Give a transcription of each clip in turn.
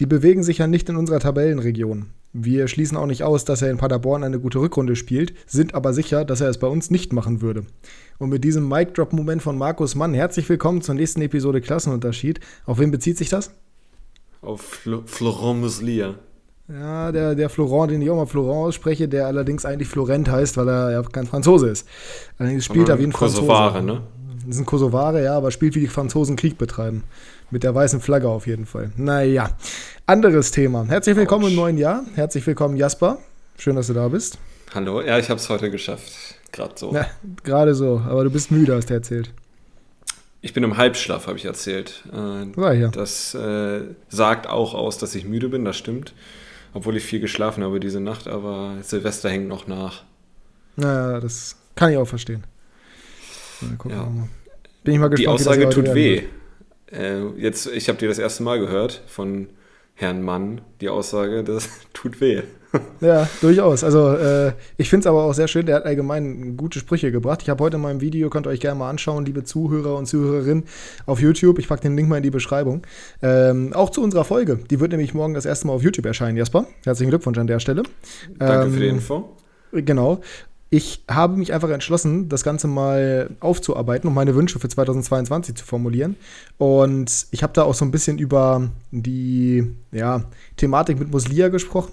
die bewegen sich ja nicht in unserer Tabellenregion. Wir schließen auch nicht aus, dass er in Paderborn eine gute Rückrunde spielt, sind aber sicher, dass er es bei uns nicht machen würde. Und mit diesem Mic-Drop-Moment von Markus Mann, herzlich willkommen zur nächsten Episode Klassenunterschied. Auf wen bezieht sich das? Auf Fl Florent Muslia. Ja, der, der Florent, den ich auch mal Florent ausspreche, der allerdings eigentlich Florent heißt, weil er ja kein Franzose ist. Allerdings spielt er wie ein Franzose. Kosovare, ne? Das sind Kosovare, ja, aber spielt wie die Franzosen Krieg betreiben. Mit der weißen Flagge auf jeden Fall. Naja, anderes Thema. Herzlich willkommen Ouch. im neuen Jahr. Herzlich willkommen, Jasper. Schön, dass du da bist. Hallo, ja, ich habe es heute geschafft. Gerade so. Ja, Gerade so, aber du bist müde, hast du erzählt. Ich bin im Halbschlaf, habe ich erzählt. Äh, das äh, sagt auch aus, dass ich müde bin, das stimmt. Obwohl ich viel geschlafen habe diese Nacht, aber Silvester hängt noch nach. Naja, das kann ich auch verstehen. Ja. Bin ich mal gespannt. Die Aussage tut weh. Äh, jetzt, ich habe dir das erste Mal gehört von Herrn Mann, die Aussage, das tut weh. Ja, durchaus. Also äh, ich finde es aber auch sehr schön, der hat allgemein gute Sprüche gebracht. Ich habe heute in meinem Video, könnt ihr euch gerne mal anschauen, liebe Zuhörer und Zuhörerinnen auf YouTube. Ich packe den Link mal in die Beschreibung. Ähm, auch zu unserer Folge. Die wird nämlich morgen das erste Mal auf YouTube erscheinen, Jasper. Herzlichen Glückwunsch an der Stelle. Danke ähm, für die ähm, Info. Genau. Ich habe mich einfach entschlossen, das Ganze mal aufzuarbeiten und meine Wünsche für 2022 zu formulieren. Und ich habe da auch so ein bisschen über die ja, Thematik mit Muslia gesprochen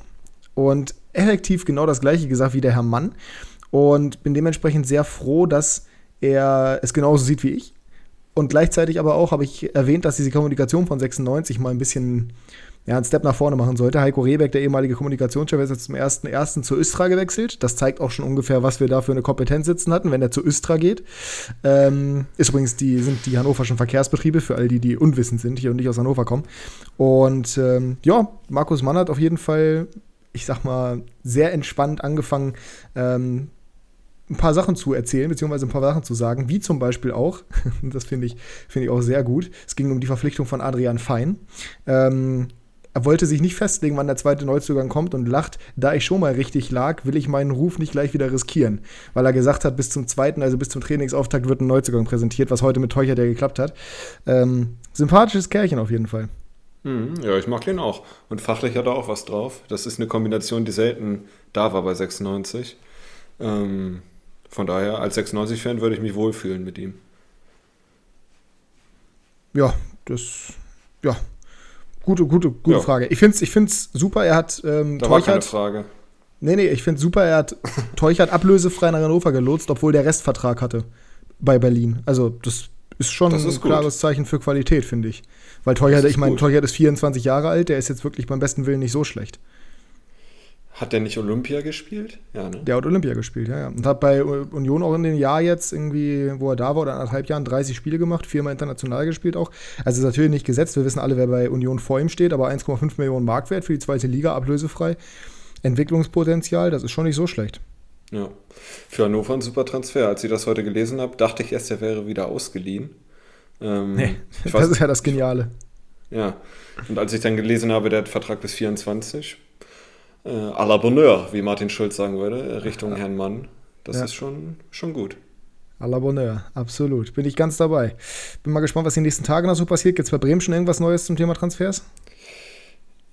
und effektiv genau das gleiche gesagt wie der Herr Mann. Und bin dementsprechend sehr froh, dass er es genauso sieht wie ich. Und gleichzeitig aber auch habe ich erwähnt, dass diese Kommunikation von 96 mal ein bisschen ja, einen Step nach vorne machen sollte. Heiko Rehbeck, der ehemalige Kommunikationschef, ist jetzt zum 1.1. zu Östra gewechselt. Das zeigt auch schon ungefähr, was wir da für eine Kompetenz sitzen hatten, wenn er zu Östra geht. Ähm, ist übrigens die, sind die hannoverschen Verkehrsbetriebe, für all die, die unwissend sind hier und nicht aus Hannover kommen. Und ähm, ja, Markus Mann hat auf jeden Fall, ich sag mal, sehr entspannt angefangen, ähm, ein paar Sachen zu erzählen, beziehungsweise ein paar Sachen zu sagen, wie zum Beispiel auch, das finde ich, find ich auch sehr gut, es ging um die Verpflichtung von Adrian Fein. Ähm, er wollte sich nicht festlegen, wann der zweite Neuzugang kommt und lacht, da ich schon mal richtig lag, will ich meinen Ruf nicht gleich wieder riskieren. Weil er gesagt hat, bis zum zweiten, also bis zum Trainingsauftakt wird ein Neuzugang präsentiert, was heute mit Teucher der geklappt hat. Ähm, sympathisches Kerlchen auf jeden Fall. Hm, ja, ich mag den auch. Und fachlich hat er auch was drauf. Das ist eine Kombination, die selten da war bei 96. Ähm, von daher, als 96-Fan würde ich mich wohlfühlen mit ihm. Ja, das, ja, Gute, gute, gute ja. Frage. Ich finde es ich find's super, er hat ähm, da Teuchert. War keine Frage. Nee, nee, ich finde super, er hat Teuchert ablösefrei nach Hannover gelotst, obwohl der Restvertrag hatte bei Berlin. Also, das ist schon das ist ein klares Zeichen für Qualität, finde ich. Weil Teuchert, ich meine, Teuchert ist 24 Jahre alt, der ist jetzt wirklich beim besten Willen nicht so schlecht. Hat der nicht Olympia gespielt? Ja, ne? Der hat Olympia gespielt, ja, ja. Und hat bei Union auch in dem Jahr jetzt irgendwie, wo er da war, oder anderthalb Jahren 30 Spiele gemacht, viermal international gespielt auch. Also ist natürlich nicht gesetzt. Wir wissen alle, wer bei Union vor ihm steht, aber 1,5 Millionen Marktwert für die zweite Liga, ablösefrei. Entwicklungspotenzial, das ist schon nicht so schlecht. Ja. Für Hannover ein super Transfer. Als ich das heute gelesen habe, dachte ich erst, er wäre wieder ausgeliehen. Ähm, nee, das weiß, ist ja das Geniale. Ja. Und als ich dann gelesen habe, der hat Vertrag bis 24, äh, à la Bonheur, wie Martin Schulz sagen würde, Richtung ja. Herrn Mann. Das ja. ist schon, schon gut. À la Bonheur, absolut. Bin ich ganz dabei. Bin mal gespannt, was in den nächsten Tagen noch so passiert. Gibt es bei Bremen schon irgendwas Neues zum Thema Transfers?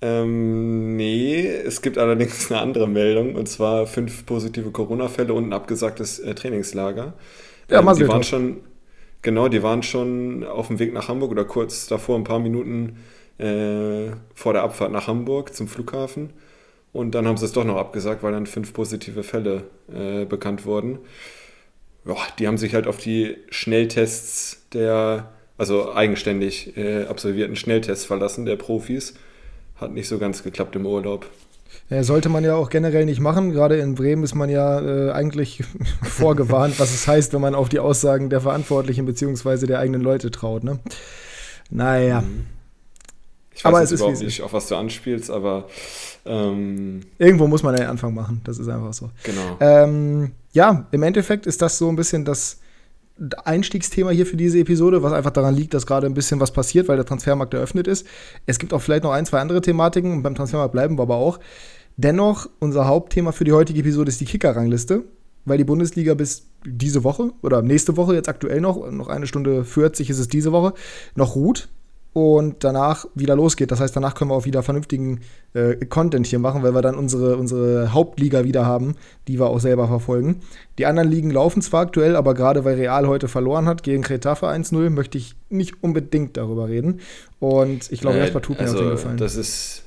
Ähm, nee, es gibt allerdings eine andere Meldung und zwar fünf positive Corona-Fälle und ein abgesagtes äh, Trainingslager. Ja, ähm, die waren schon, genau, die waren schon auf dem Weg nach Hamburg oder kurz davor, ein paar Minuten äh, vor der Abfahrt nach Hamburg zum Flughafen. Und dann haben sie es doch noch abgesagt, weil dann fünf positive Fälle äh, bekannt wurden. Ja, die haben sich halt auf die Schnelltests der, also eigenständig äh, absolvierten Schnelltests verlassen, der Profis. Hat nicht so ganz geklappt im Urlaub. Ja, sollte man ja auch generell nicht machen. Gerade in Bremen ist man ja äh, eigentlich vorgewarnt, was es heißt, wenn man auf die Aussagen der Verantwortlichen bzw. der eigenen Leute traut. Ne? Naja. Mhm. Ich weiß aber es überhaupt nicht, auf was du anspielst, aber ähm, irgendwo muss man einen Anfang machen. Das ist einfach so. Genau. Ähm, ja, im Endeffekt ist das so ein bisschen das Einstiegsthema hier für diese Episode, was einfach daran liegt, dass gerade ein bisschen was passiert, weil der Transfermarkt eröffnet ist. Es gibt auch vielleicht noch ein, zwei andere Thematiken und beim Transfermarkt bleiben wir aber auch. Dennoch, unser Hauptthema für die heutige Episode ist die Kicker-Rangliste, weil die Bundesliga bis diese Woche oder nächste Woche jetzt aktuell noch, noch eine Stunde 40 ist es diese Woche, noch ruht. Und danach wieder losgeht. Das heißt, danach können wir auch wieder vernünftigen äh, Content hier machen, weil wir dann unsere, unsere Hauptliga wieder haben, die wir auch selber verfolgen. Die anderen Ligen laufen zwar aktuell, aber gerade weil Real heute verloren hat gegen Kretafe 1-0, möchte ich nicht unbedingt darüber reden. Und ich glaube, äh, Jasper tut mir also, Gefallen. Das ist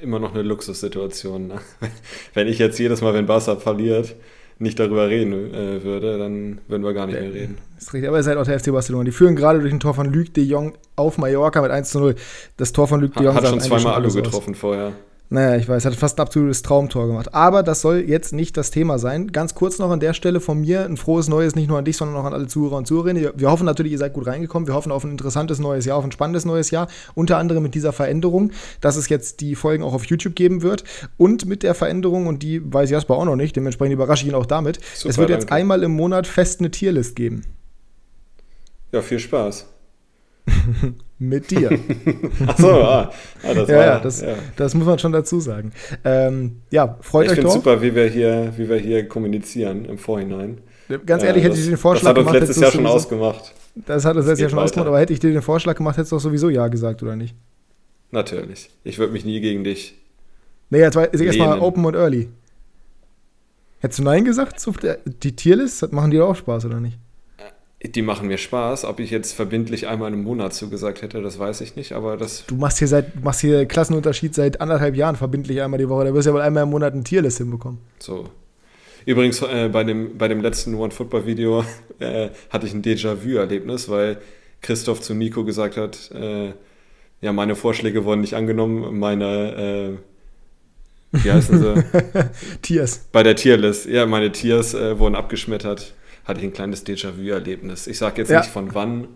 immer noch eine Luxussituation. Ne? Wenn ich jetzt jedes Mal, wenn Barca verliert, nicht darüber reden äh, würde, dann würden wir gar nicht mehr reden. Das ist richtig, aber ihr seid auch der FC Barcelona. Die führen gerade durch ein Tor von Luc de Jong auf Mallorca mit 1 zu 0. Das Tor von Luc de Jong hat schon zweimal Alu getroffen vorher. Naja, ich weiß, hat fast ein absolutes Traumtor gemacht. Aber das soll jetzt nicht das Thema sein. Ganz kurz noch an der Stelle von mir ein frohes Neues, nicht nur an dich, sondern auch an alle Zuhörer und Zuhörerinnen. Wir hoffen natürlich, ihr seid gut reingekommen. Wir hoffen auf ein interessantes neues Jahr, auf ein spannendes neues Jahr. Unter anderem mit dieser Veränderung, dass es jetzt die Folgen auch auf YouTube geben wird. Und mit der Veränderung, und die weiß Jasper auch noch nicht, dementsprechend überrasche ich ihn auch damit. Super, es wird jetzt danke. einmal im Monat fest eine Tierlist geben. Ja, viel Spaß. mit dir. Achso, ah, ah, das, ja, war, ja, das, ja. das muss man schon dazu sagen. Ähm, ja, freut ich euch doch. Ich finde super, wie wir, hier, wie wir hier kommunizieren im Vorhinein. Ganz ehrlich, äh, hätte ich dir den Vorschlag gemacht. Das hat uns letztes Jahr schon ausgemacht. Das hat uns letztes Jahr schon weiter. ausgemacht, aber hätte ich dir den Vorschlag gemacht, hättest du doch sowieso Ja gesagt, oder nicht? Natürlich. Ich würde mich nie gegen dich. Nee, jetzt war erstmal Open und Early. Hättest du Nein gesagt? Die Tierlist, machen die doch auch Spaß, oder nicht? Die machen mir Spaß. Ob ich jetzt verbindlich einmal im Monat zugesagt hätte, das weiß ich nicht, aber das. Du machst hier seit machst hier Klassenunterschied seit anderthalb Jahren verbindlich einmal die Woche. Da wirst du ja wohl einmal im Monat eine Tierlist hinbekommen. So. Übrigens, äh, bei, dem, bei dem letzten One-Football-Video äh, hatte ich ein Déjà-vu-Erlebnis, weil Christoph zu Nico gesagt hat, äh, ja, meine Vorschläge wurden nicht angenommen, meine, äh, wie heißen sie? Tiers. Bei der Tierlist, ja, meine Tiers äh, wurden abgeschmettert hatte ich ein kleines Déjà-vu-Erlebnis. Ich sage jetzt ja. nicht von wann,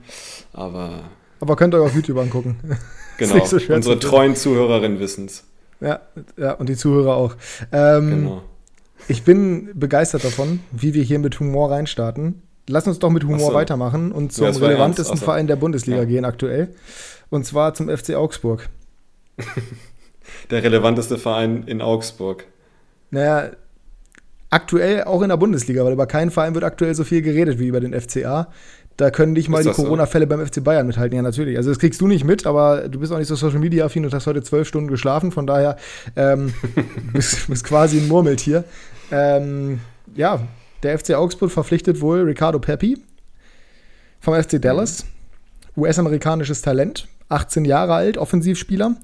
aber. Aber könnt ihr auf YouTube angucken. Genau, so unsere treuen Zuhörerinnen wissen es. Ja, ja, und die Zuhörer auch. Ähm, genau. Ich bin begeistert davon, wie wir hier mit Humor reinstarten. Lass uns doch mit Humor so. weitermachen und zum ja, relevantesten Verein der Bundesliga ja. gehen aktuell. Und zwar zum FC Augsburg. der relevanteste Verein in Augsburg. Naja, aktuell auch in der Bundesliga, weil über keinen Verein wird aktuell so viel geredet wie über den FCA. Da können nicht mal die Corona-Fälle so? beim FC Bayern mithalten. Ja, natürlich. Also, das kriegst du nicht mit, aber du bist auch nicht so Social Media-affin und hast heute zwölf Stunden geschlafen. Von daher ähm, bist, bist quasi ein Murmeltier. Ähm, ja, der FC Augsburg verpflichtet wohl Ricardo Pepi vom FC Dallas. US-amerikanisches Talent, 18 Jahre alt, Offensivspieler.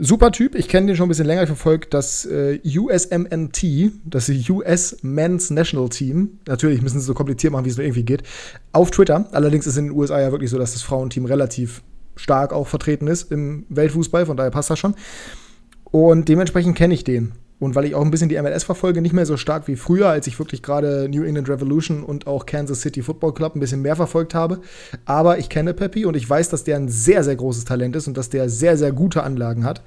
Super Typ, ich kenne den schon ein bisschen länger, ich verfolge das äh, USMNT, das US Men's National Team. Natürlich müssen sie so kompliziert machen, wie es nur irgendwie geht. Auf Twitter. Allerdings ist in den USA ja wirklich so, dass das Frauenteam relativ stark auch vertreten ist im Weltfußball, von daher passt das schon. Und dementsprechend kenne ich den. Und weil ich auch ein bisschen die MLS verfolge, nicht mehr so stark wie früher, als ich wirklich gerade New England Revolution und auch Kansas City Football Club ein bisschen mehr verfolgt habe. Aber ich kenne Peppy und ich weiß, dass der ein sehr, sehr großes Talent ist und dass der sehr, sehr gute Anlagen hat.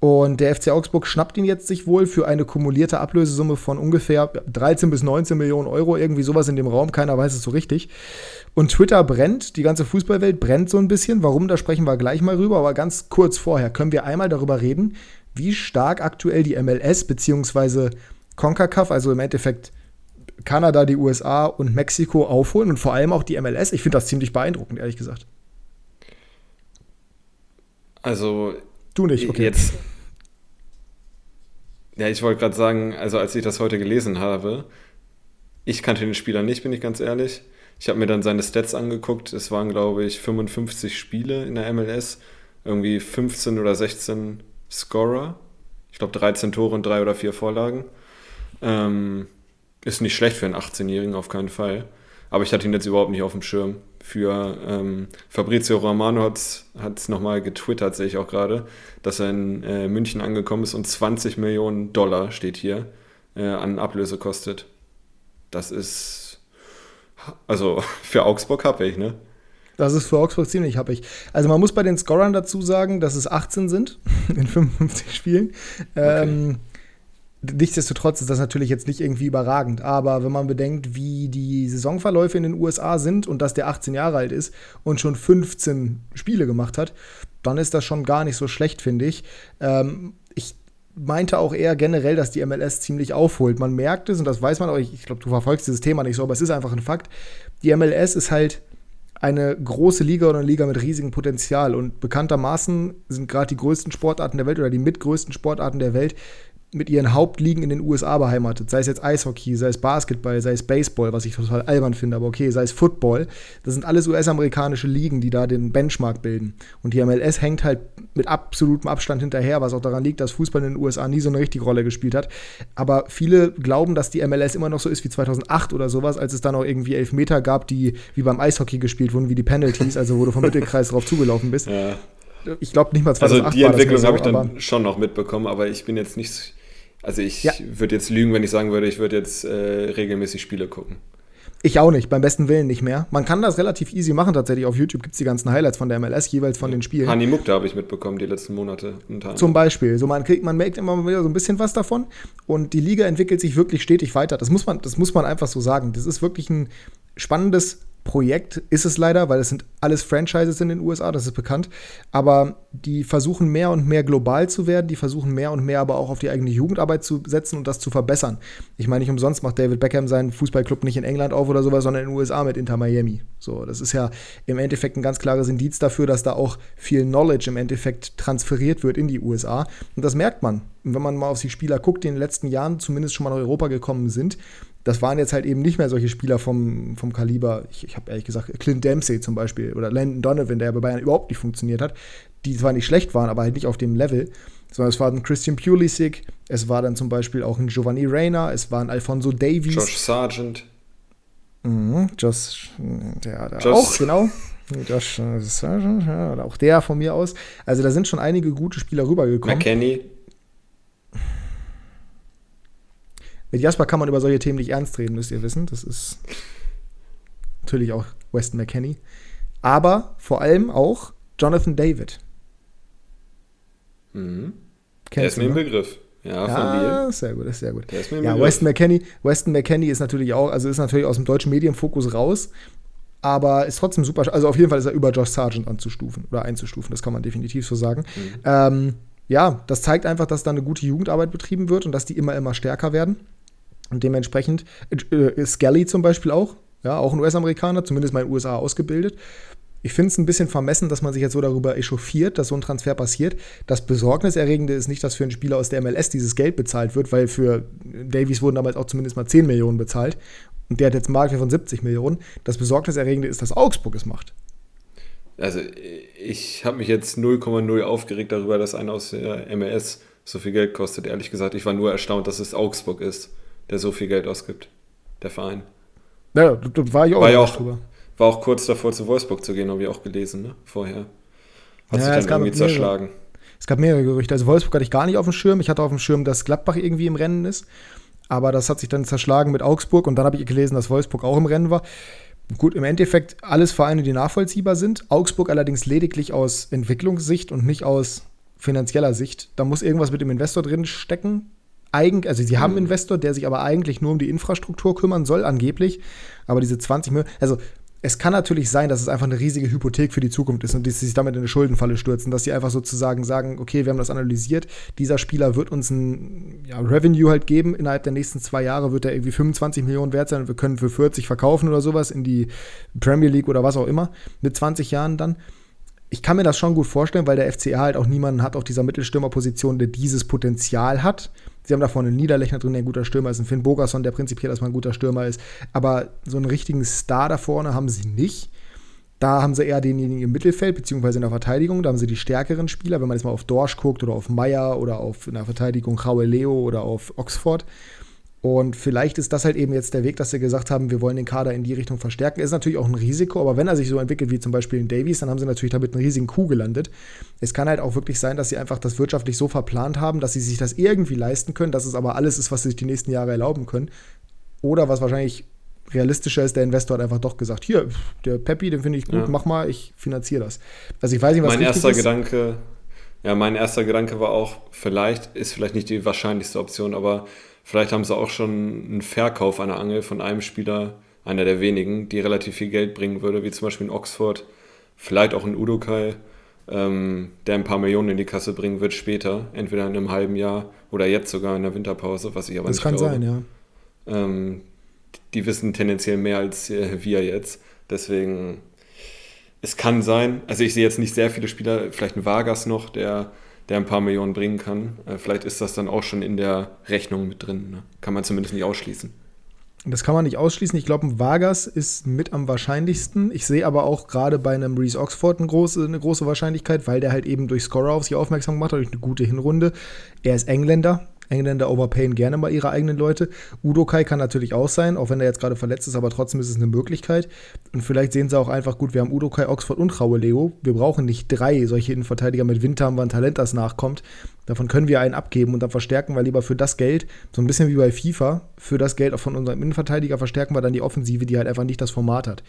Und der FC Augsburg schnappt ihn jetzt sich wohl für eine kumulierte Ablösesumme von ungefähr 13 bis 19 Millionen Euro, irgendwie sowas in dem Raum, keiner weiß es so richtig. Und Twitter brennt, die ganze Fußballwelt brennt so ein bisschen. Warum, da sprechen wir gleich mal rüber, aber ganz kurz vorher können wir einmal darüber reden, wie stark aktuell die MLS bzw. CONCACAF, also im Endeffekt Kanada, die USA und Mexiko aufholen und vor allem auch die MLS. Ich finde das ziemlich beeindruckend, ehrlich gesagt. Also. Du nicht, okay. Jetzt. Ja, ich wollte gerade sagen, also als ich das heute gelesen habe, ich kannte den Spieler nicht, bin ich ganz ehrlich. Ich habe mir dann seine Stats angeguckt. Es waren, glaube ich, 55 Spiele in der MLS, irgendwie 15 oder 16 Scorer. Ich glaube 13 Tore und drei oder vier Vorlagen. Ähm, ist nicht schlecht für einen 18-Jährigen, auf keinen Fall. Aber ich hatte ihn jetzt überhaupt nicht auf dem Schirm. Für ähm, Fabrizio Romano hat es nochmal getwittert, sehe ich auch gerade, dass er in äh, München angekommen ist und 20 Millionen Dollar steht hier äh, an Ablöse kostet. Das ist also für Augsburg habe ich, ne? Das ist für Augsburg ziemlich happig. Also man muss bei den Scorern dazu sagen, dass es 18 sind in 55 Spielen. Okay. Ähm, nichtsdestotrotz ist das natürlich jetzt nicht irgendwie überragend. Aber wenn man bedenkt, wie die Saisonverläufe in den USA sind und dass der 18 Jahre alt ist und schon 15 Spiele gemacht hat, dann ist das schon gar nicht so schlecht, finde ich. Ähm, ich meinte auch eher generell, dass die MLS ziemlich aufholt. Man merkt es, und das weiß man auch, ich, ich glaube, du verfolgst dieses Thema nicht so, aber es ist einfach ein Fakt. Die MLS ist halt eine große Liga oder eine Liga mit riesigem Potenzial. Und bekanntermaßen sind gerade die größten Sportarten der Welt oder die mitgrößten Sportarten der Welt mit ihren Hauptligen in den USA beheimatet. Sei es jetzt Eishockey, sei es Basketball, sei es Baseball, was ich total albern finde, aber okay, sei es Football. Das sind alles US-amerikanische Ligen, die da den Benchmark bilden. Und die MLS hängt halt mit absolutem Abstand hinterher, was auch daran liegt, dass Fußball in den USA nie so eine richtige Rolle gespielt hat. Aber viele glauben, dass die MLS immer noch so ist wie 2008 oder sowas, als es dann auch irgendwie Elfmeter gab, die wie beim Eishockey gespielt wurden, wie die Penalties, also wo du vom Mittelkreis drauf zugelaufen bist. Ja. Ich glaube nicht mal 2008 Also die Entwicklung so, habe ich dann schon noch mitbekommen, aber ich bin jetzt nicht also ich ja. würde jetzt lügen, wenn ich sagen würde, ich würde jetzt äh, regelmäßig Spiele gucken. Ich auch nicht, beim besten Willen nicht mehr. Man kann das relativ easy machen tatsächlich. Auf YouTube gibt es die ganzen Highlights von der MLS, jeweils von den Spielen. Hani Mukta habe ich mitbekommen die letzten Monate. Zum Beispiel. So man kriegt, man merkt immer wieder so ein bisschen was davon. Und die Liga entwickelt sich wirklich stetig weiter. Das muss man, das muss man einfach so sagen. Das ist wirklich ein spannendes Projekt ist es leider, weil es sind alles Franchises in den USA, das ist bekannt. Aber die versuchen mehr und mehr global zu werden, die versuchen mehr und mehr aber auch auf die eigene Jugendarbeit zu setzen und das zu verbessern. Ich meine, nicht umsonst macht David Beckham seinen Fußballclub nicht in England auf oder sowas, sondern in den USA mit Inter Miami. So, das ist ja im Endeffekt ein ganz klares Indiz dafür, dass da auch viel Knowledge im Endeffekt transferiert wird in die USA. Und das merkt man. Wenn man mal auf die Spieler guckt, die in den letzten Jahren zumindest schon mal nach Europa gekommen sind, das waren jetzt halt eben nicht mehr solche Spieler vom, vom Kaliber, ich, ich habe ehrlich gesagt, Clint Dempsey zum Beispiel oder Landon Donovan, der bei Bayern überhaupt nicht funktioniert hat, die zwar nicht schlecht waren, aber halt nicht auf dem Level, sondern es war ein Christian Pulisic, es war dann zum Beispiel auch ein Giovanni Reyna, es war ein Alfonso Davies. Josh Sargent. Mhm, Josh, der, der Josh. auch, genau. Josh Sargent, ja, auch der von mir aus. Also da sind schon einige gute Spieler rübergekommen. McKenny. Mit Jasper kann man über solche Themen nicht ernst reden, müsst ihr wissen. Das ist natürlich auch Weston McKenney. Aber vor allem auch Jonathan David. Mhm. Der ist mir im Begriff. Ja, von dir. Sehr gut, ist sehr gut. Ist ja. Weston McKenney, Weston McKenney ist natürlich auch, also ist natürlich aus dem deutschen Medienfokus raus, aber ist trotzdem super. Also auf jeden Fall ist er über Josh Sargent anzustufen oder einzustufen, das kann man definitiv so sagen. Mhm. Ähm, ja, das zeigt einfach, dass da eine gute Jugendarbeit betrieben wird und dass die immer, immer stärker werden. Und dementsprechend, äh, Skelly zum Beispiel auch, ja, auch ein US-Amerikaner, zumindest mal in den USA ausgebildet. Ich finde es ein bisschen vermessen, dass man sich jetzt so darüber echauffiert, dass so ein Transfer passiert. Das Besorgniserregende ist nicht, dass für einen Spieler aus der MLS dieses Geld bezahlt wird, weil für Davies wurden damals auch zumindest mal 10 Millionen bezahlt. Und der hat jetzt einen Marktwert von 70 Millionen. Das Besorgniserregende ist, dass Augsburg es macht. Also ich habe mich jetzt 0,0 aufgeregt darüber, dass einer aus der MLS so viel Geld kostet. Ehrlich gesagt, ich war nur erstaunt, dass es Augsburg ist der so viel Geld ausgibt, der Verein. Ja, da war ich auch, war, ja auch drüber. war auch kurz davor zu Wolfsburg zu gehen, habe ich auch gelesen, ne? vorher. Hat ja, sich dann irgendwie zerschlagen. Es gab mehrere Gerüchte. Also Wolfsburg hatte ich gar nicht auf dem Schirm. Ich hatte auf dem Schirm, dass Gladbach irgendwie im Rennen ist. Aber das hat sich dann zerschlagen mit Augsburg und dann habe ich gelesen, dass Wolfsburg auch im Rennen war. Gut, im Endeffekt alles Vereine, die nachvollziehbar sind. Augsburg allerdings lediglich aus Entwicklungssicht und nicht aus finanzieller Sicht. Da muss irgendwas mit dem Investor drin stecken eigentlich, also sie haben einen mhm. Investor, der sich aber eigentlich nur um die Infrastruktur kümmern soll, angeblich. Aber diese 20 Millionen, also es kann natürlich sein, dass es einfach eine riesige Hypothek für die Zukunft ist und dass sie sich damit in eine Schuldenfalle stürzen, dass sie einfach sozusagen sagen, okay, wir haben das analysiert, dieser Spieler wird uns ein ja, Revenue halt geben, innerhalb der nächsten zwei Jahre wird er irgendwie 25 Millionen wert sein und wir können für 40 verkaufen oder sowas in die Premier League oder was auch immer, mit 20 Jahren dann ich kann mir das schon gut vorstellen, weil der FCA halt auch niemanden hat auf dieser Mittelstürmerposition, der dieses Potenzial hat. Sie haben da vorne einen Niederlechner drin, der ein guter Stürmer ist, ein Finn Bogerson, der prinzipiell erstmal ein guter Stürmer ist. Aber so einen richtigen Star da vorne haben sie nicht. Da haben sie eher denjenigen im Mittelfeld, beziehungsweise in der Verteidigung. Da haben sie die stärkeren Spieler, wenn man jetzt mal auf Dorsch guckt oder auf Meyer oder auf in der Verteidigung Raue Leo oder auf Oxford. Und vielleicht ist das halt eben jetzt der Weg, dass sie gesagt haben, wir wollen den Kader in die Richtung verstärken. Ist natürlich auch ein Risiko, aber wenn er sich so entwickelt wie zum Beispiel in Davies, dann haben sie natürlich damit einen riesigen Coup gelandet. Es kann halt auch wirklich sein, dass sie einfach das wirtschaftlich so verplant haben, dass sie sich das irgendwie leisten können, dass es aber alles ist, was sie sich die nächsten Jahre erlauben können. Oder was wahrscheinlich realistischer ist, der Investor hat einfach doch gesagt, hier, der Peppi, den finde ich gut, ja. mach mal, ich finanziere das. Also ich weiß nicht, was Mein erster ist. Gedanke, ja, mein erster Gedanke war auch, vielleicht, ist vielleicht nicht die wahrscheinlichste Option, aber Vielleicht haben sie auch schon einen Verkauf einer Angel von einem Spieler, einer der wenigen, die relativ viel Geld bringen würde, wie zum Beispiel in Oxford. Vielleicht auch in Udokai, ähm, der ein paar Millionen in die Kasse bringen wird später, entweder in einem halben Jahr oder jetzt sogar in der Winterpause, was ich aber das nicht glaube. Das kann sein, ja. Ähm, die wissen tendenziell mehr als äh, wir jetzt. Deswegen, es kann sein, also ich sehe jetzt nicht sehr viele Spieler, vielleicht ein Vargas noch, der, der ein paar Millionen bringen kann. Äh, vielleicht ist das dann auch schon in der Rechnung mit drin. Ne? Kann man zumindest nicht ausschließen. Das kann man nicht ausschließen. Ich glaube, ein Vargas ist mit am wahrscheinlichsten. Ich sehe aber auch gerade bei einem Reese Oxford eine große, eine große Wahrscheinlichkeit, weil der halt eben durch Scorer auf sich aufmerksam gemacht hat, durch eine gute Hinrunde. Er ist Engländer. Engländer overpayen gerne mal ihre eigenen Leute. Udo Kai kann natürlich auch sein, auch wenn er jetzt gerade verletzt ist, aber trotzdem ist es eine Möglichkeit. Und vielleicht sehen sie auch einfach, gut, wir haben Udo Kai, Oxford und Raue Leo. Wir brauchen nicht drei solche Innenverteidiger mit Winter, haben wir ein Talent, das nachkommt. Davon können wir einen abgeben und dann verstärken wir lieber für das Geld, so ein bisschen wie bei FIFA, für das Geld auch von unserem Innenverteidiger verstärken wir dann die Offensive, die halt einfach nicht das Format hat.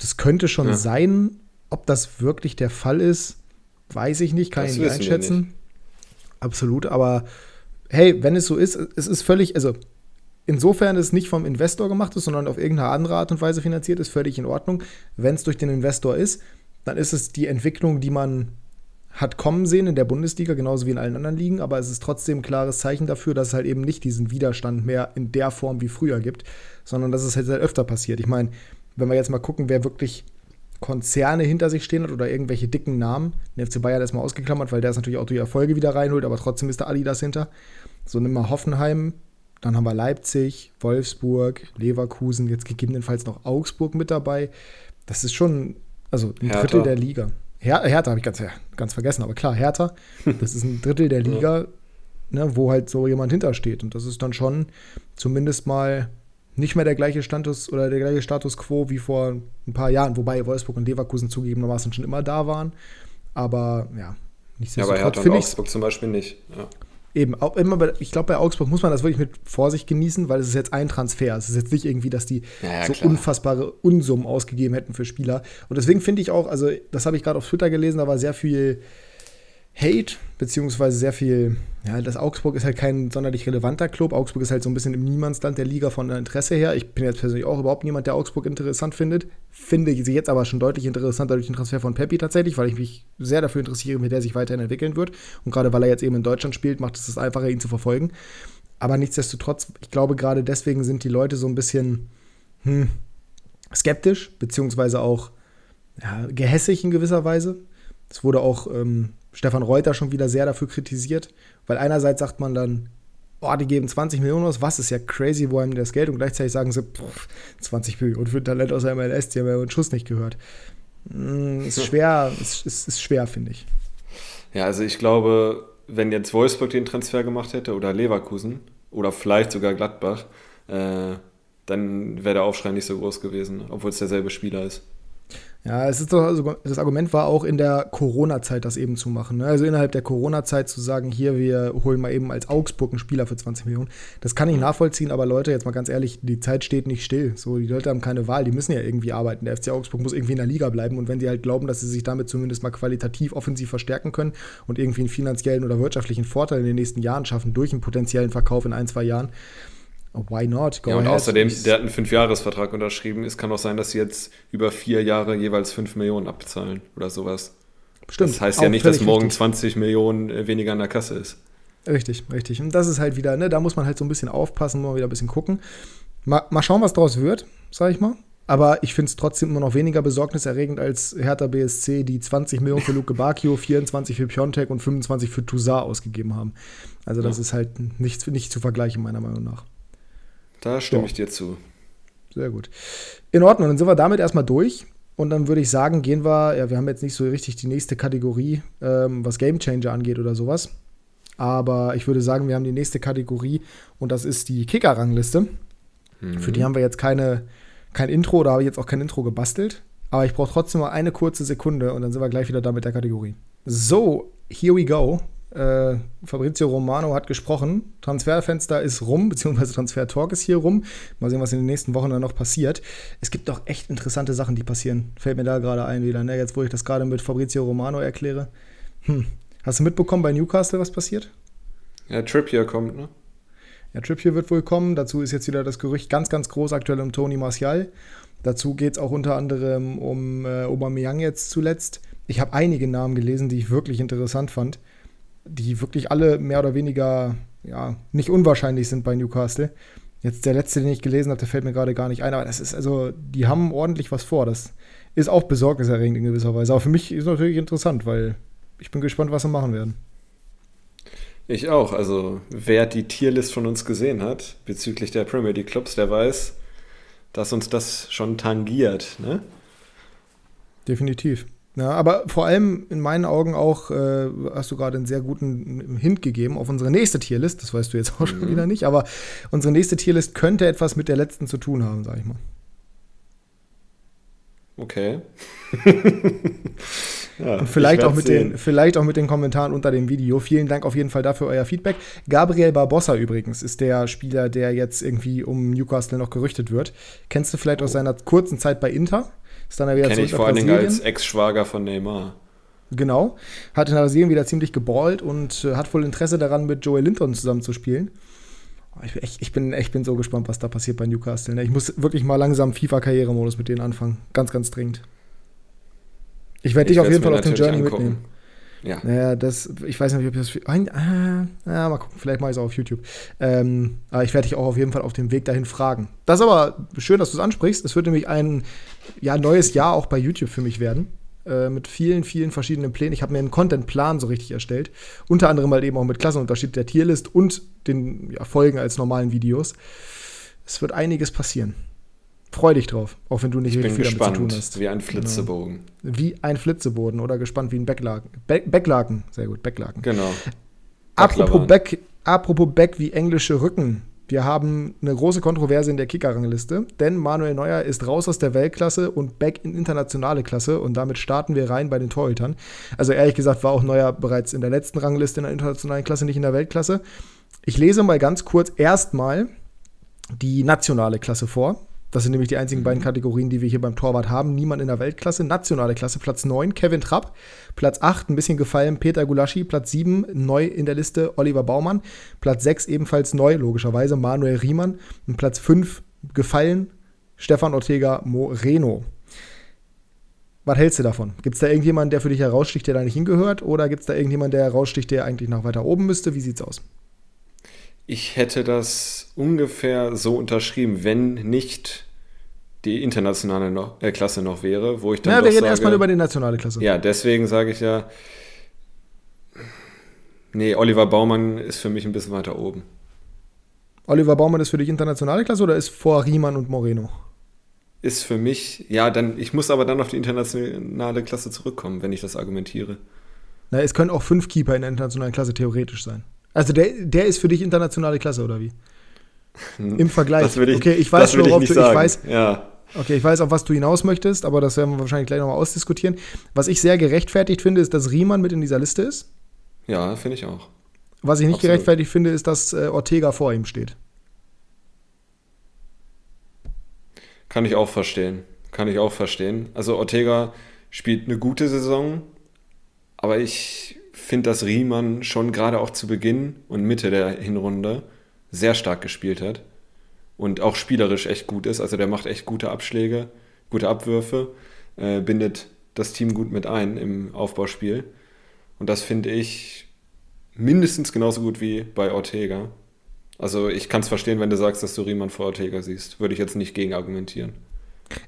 Das könnte schon ja. sein. Ob das wirklich der Fall ist, weiß ich nicht, kann das ich nicht einschätzen. Nicht. Absolut, aber hey, wenn es so ist, es ist völlig, also insofern es nicht vom Investor gemacht ist, sondern auf irgendeine andere Art und Weise finanziert ist, völlig in Ordnung. Wenn es durch den Investor ist, dann ist es die Entwicklung, die man hat kommen sehen in der Bundesliga, genauso wie in allen anderen Ligen, aber es ist trotzdem ein klares Zeichen dafür, dass es halt eben nicht diesen Widerstand mehr in der Form wie früher gibt, sondern dass es halt öfter passiert. Ich meine, wenn wir jetzt mal gucken, wer wirklich Konzerne hinter sich stehen hat oder irgendwelche dicken Namen. Den FC Bayern erstmal ausgeklammert, weil der ist natürlich auch durch Erfolge wieder reinholt, aber trotzdem ist da Adidas hinter. So nimm mal Hoffenheim, dann haben wir Leipzig, Wolfsburg, Leverkusen, jetzt gegebenenfalls noch Augsburg mit dabei. Das ist schon, also ein Hertha. Drittel der Liga. Her Hertha habe ich ganz, ganz vergessen, aber klar, Hertha, das ist ein Drittel der Liga, ne, wo halt so jemand hintersteht. Und das ist dann schon zumindest mal nicht mehr der gleiche Status oder der gleiche Status quo wie vor ein paar Jahren, wobei Wolfsburg und Leverkusen zugegebenermaßen schon immer da waren. Aber ja, nichtsdestotrotz ja, aber finde ich. Augsburg zum Beispiel nicht. Ja. Eben, auch immer bei, ich glaube, bei Augsburg muss man das wirklich mit Vorsicht genießen, weil es ist jetzt ein Transfer. Es ist jetzt nicht irgendwie, dass die ja, so klar. unfassbare Unsummen ausgegeben hätten für Spieler. Und deswegen finde ich auch, also das habe ich gerade auf Twitter gelesen, da war sehr viel Hate, beziehungsweise sehr viel, ja, das Augsburg ist halt kein sonderlich relevanter Club. Augsburg ist halt so ein bisschen im Niemandsland der Liga von Interesse her. Ich bin jetzt persönlich auch überhaupt niemand, der Augsburg interessant findet. Finde sie jetzt aber schon deutlich interessanter durch den Transfer von Peppi tatsächlich, weil ich mich sehr dafür interessiere, wie der sich weiterhin entwickeln wird. Und gerade weil er jetzt eben in Deutschland spielt, macht es es einfacher, ihn zu verfolgen. Aber nichtsdestotrotz, ich glaube, gerade deswegen sind die Leute so ein bisschen hm, skeptisch, beziehungsweise auch ja, gehässig in gewisser Weise. Es wurde auch ähm, Stefan Reuter schon wieder sehr dafür kritisiert, weil einerseits sagt man dann, oh, die geben 20 Millionen aus, was ist ja crazy, wo haben die das Geld? Und gleichzeitig sagen sie, pff, 20 Millionen für ein Talent aus der MLS, die haben ja einen Schuss nicht gehört. Mm, ist schwer, ist, ist, ist schwer, finde ich. Ja, also ich glaube, wenn jetzt Wolfsburg den Transfer gemacht hätte oder Leverkusen oder vielleicht sogar Gladbach, äh, dann wäre der Aufschrei nicht so groß gewesen, obwohl es derselbe Spieler ist. Ja, es ist doch, also das Argument war auch in der Corona-Zeit das eben zu machen. Ne? Also innerhalb der Corona-Zeit zu sagen, hier, wir holen mal eben als Augsburg einen Spieler für 20 Millionen. Das kann ich nachvollziehen, aber Leute, jetzt mal ganz ehrlich, die Zeit steht nicht still. So, die Leute haben keine Wahl, die müssen ja irgendwie arbeiten. Der FC Augsburg muss irgendwie in der Liga bleiben und wenn sie halt glauben, dass sie sich damit zumindest mal qualitativ offensiv verstärken können und irgendwie einen finanziellen oder wirtschaftlichen Vorteil in den nächsten Jahren schaffen durch einen potenziellen Verkauf in ein, zwei Jahren, Why not? Go ja, und ahead. außerdem, der hat einen Fünfjahresvertrag unterschrieben. Es kann auch sein, dass sie jetzt über vier Jahre jeweils fünf Millionen abzahlen oder sowas. Stimmt. Das heißt ja nicht, dass morgen richtig. 20 Millionen äh, weniger in der Kasse ist. Richtig, richtig. Und das ist halt wieder, ne, da muss man halt so ein bisschen aufpassen, mal wieder ein bisschen gucken. Mal, mal schauen, was draus wird, sag ich mal. Aber ich finde es trotzdem immer noch weniger besorgniserregend als Hertha BSC, die 20 Millionen für Luke Bacchio, 24 für Piontek und 25 für Toussaint ausgegeben haben. Also das ja. ist halt nicht, nicht zu vergleichen, meiner Meinung nach. Da stimme so. ich dir zu. Sehr gut. In Ordnung, dann sind wir damit erstmal durch. Und dann würde ich sagen, gehen wir, ja, wir haben jetzt nicht so richtig die nächste Kategorie, ähm, was Game Changer angeht oder sowas. Aber ich würde sagen, wir haben die nächste Kategorie und das ist die Kicker-Rangliste. Mhm. Für die haben wir jetzt keine, kein Intro oder habe ich jetzt auch kein Intro gebastelt. Aber ich brauche trotzdem mal eine kurze Sekunde und dann sind wir gleich wieder da mit der Kategorie. So, here we go. Äh, Fabrizio Romano hat gesprochen. Transferfenster ist rum, beziehungsweise Transfer-Talk ist hier rum. Mal sehen, was in den nächsten Wochen dann noch passiert. Es gibt doch echt interessante Sachen, die passieren. Fällt mir da gerade ein wieder, ne? Jetzt, wo ich das gerade mit Fabrizio Romano erkläre. Hm. Hast du mitbekommen bei Newcastle, was passiert? Ja, Trippier kommt, ne? Ja, Trippier wird wohl kommen. Dazu ist jetzt wieder das Gerücht ganz, ganz groß aktuell um Tony Martial. Dazu geht es auch unter anderem um äh, Aubameyang jetzt zuletzt. Ich habe einige Namen gelesen, die ich wirklich interessant fand die wirklich alle mehr oder weniger ja, nicht unwahrscheinlich sind bei Newcastle. Jetzt der letzte, den ich gelesen habe, der fällt mir gerade gar nicht ein, aber das ist also, die haben ordentlich was vor. Das ist auch besorgniserregend in gewisser Weise. Aber für mich ist es natürlich interessant, weil ich bin gespannt, was sie machen werden. Ich auch. Also, wer die Tierlist von uns gesehen hat bezüglich der Premier League Clubs, der weiß, dass uns das schon tangiert. Ne? Definitiv. Ja, aber vor allem in meinen Augen auch, äh, hast du gerade einen sehr guten Hint gegeben auf unsere nächste Tierlist. Das weißt du jetzt auch schon mhm. wieder nicht, aber unsere nächste Tierlist könnte etwas mit der letzten zu tun haben, sag ich mal. Okay. ja, Und vielleicht auch, mit den, vielleicht auch mit den Kommentaren unter dem Video. Vielen Dank auf jeden Fall dafür euer Feedback. Gabriel Barbossa übrigens ist der Spieler, der jetzt irgendwie um Newcastle noch gerüchtet wird. Kennst du vielleicht oh. aus seiner kurzen Zeit bei Inter? Ist dann wieder Kenn ich vor allen Dingen als Ex-Schwager von Neymar. Genau. Hat in Brasilien wieder ziemlich geballt und äh, hat wohl Interesse daran, mit Joey Linton zusammen zu spielen. Ich bin, echt, ich, bin, ich bin so gespannt, was da passiert bei Newcastle. Ne? Ich muss wirklich mal langsam FIFA-Karrieremodus mit denen anfangen. Ganz, ganz dringend. Ich werde dich auf jeden Fall auf den Journey angucken. mitnehmen. Ja. Naja, das, ich weiß nicht, ob ich das. Ah, ah, mal gucken, vielleicht mache ich es auch auf YouTube. Ähm, aber ich werde dich auch auf jeden Fall auf dem Weg dahin fragen. Das ist aber schön, dass du es ansprichst. Es wird nämlich ein ja, neues Jahr auch bei YouTube für mich werden. Äh, mit vielen, vielen verschiedenen Plänen. Ich habe mir einen Contentplan so richtig erstellt. Unter anderem halt eben auch mit Klassenunterschied der Tierlist und den ja, Folgen als normalen Videos. Es wird einiges passieren. Freu dich drauf, auch wenn du nicht ich viel damit zu tun hast. Wie ein Flitzebogen. Genau. Wie ein Flitzeboden oder gespannt wie ein Backlaken. Be Backlaken, sehr gut, Backlaken. Genau. Apropos Back, apropos Back wie englische Rücken. Wir haben eine große Kontroverse in der Kicker-Rangliste, denn Manuel Neuer ist raus aus der Weltklasse und back in internationale Klasse und damit starten wir rein bei den Torhütern. Also ehrlich gesagt war auch Neuer bereits in der letzten Rangliste in der internationalen Klasse, nicht in der Weltklasse. Ich lese mal ganz kurz erstmal die nationale Klasse vor. Das sind nämlich die einzigen beiden mhm. Kategorien, die wir hier beim Torwart haben. Niemand in der Weltklasse. Nationale Klasse, Platz 9, Kevin Trapp. Platz 8, ein bisschen gefallen, Peter Gulaschi. Platz 7, neu in der Liste, Oliver Baumann. Platz 6, ebenfalls neu, logischerweise, Manuel Riemann. Und Platz 5, gefallen, Stefan Ortega Moreno. Was hältst du davon? Gibt es da irgendjemanden, der für dich heraussticht, der da nicht hingehört? Oder gibt es da irgendjemanden, der heraussticht, der eigentlich noch weiter oben müsste? Wie sieht's aus? Ich hätte das ungefähr so unterschrieben, wenn nicht die internationale noch, äh, Klasse noch wäre, wo ich dann. Ja, wir reden erstmal über die nationale Klasse. Ja, deswegen sage ich ja. Nee, Oliver Baumann ist für mich ein bisschen weiter oben. Oliver Baumann ist für dich internationale Klasse oder ist vor Riemann und Moreno? Ist für mich, ja, dann, ich muss aber dann auf die internationale Klasse zurückkommen, wenn ich das argumentiere. Na, es können auch fünf Keeper in der internationalen Klasse theoretisch sein. Also der, der ist für dich internationale Klasse, oder wie? Im Vergleich. Ich, okay, ich weiß, worauf ich du, ich weiß, ja. Okay, ich weiß, auf was du hinaus möchtest, aber das werden wir wahrscheinlich gleich nochmal ausdiskutieren. Was ich sehr gerechtfertigt finde, ist, dass Riemann mit in dieser Liste ist. Ja, finde ich auch. Was ich nicht Absolut. gerechtfertigt finde, ist, dass äh, Ortega vor ihm steht. Kann ich auch verstehen. Kann ich auch verstehen. Also Ortega spielt eine gute Saison, aber ich finde, dass Riemann schon gerade auch zu Beginn und Mitte der Hinrunde sehr stark gespielt hat und auch spielerisch echt gut ist. Also der macht echt gute Abschläge, gute Abwürfe, äh, bindet das Team gut mit ein im Aufbauspiel. Und das finde ich mindestens genauso gut wie bei Ortega. Also ich kann es verstehen, wenn du sagst, dass du Riemann vor Ortega siehst. Würde ich jetzt nicht gegen argumentieren.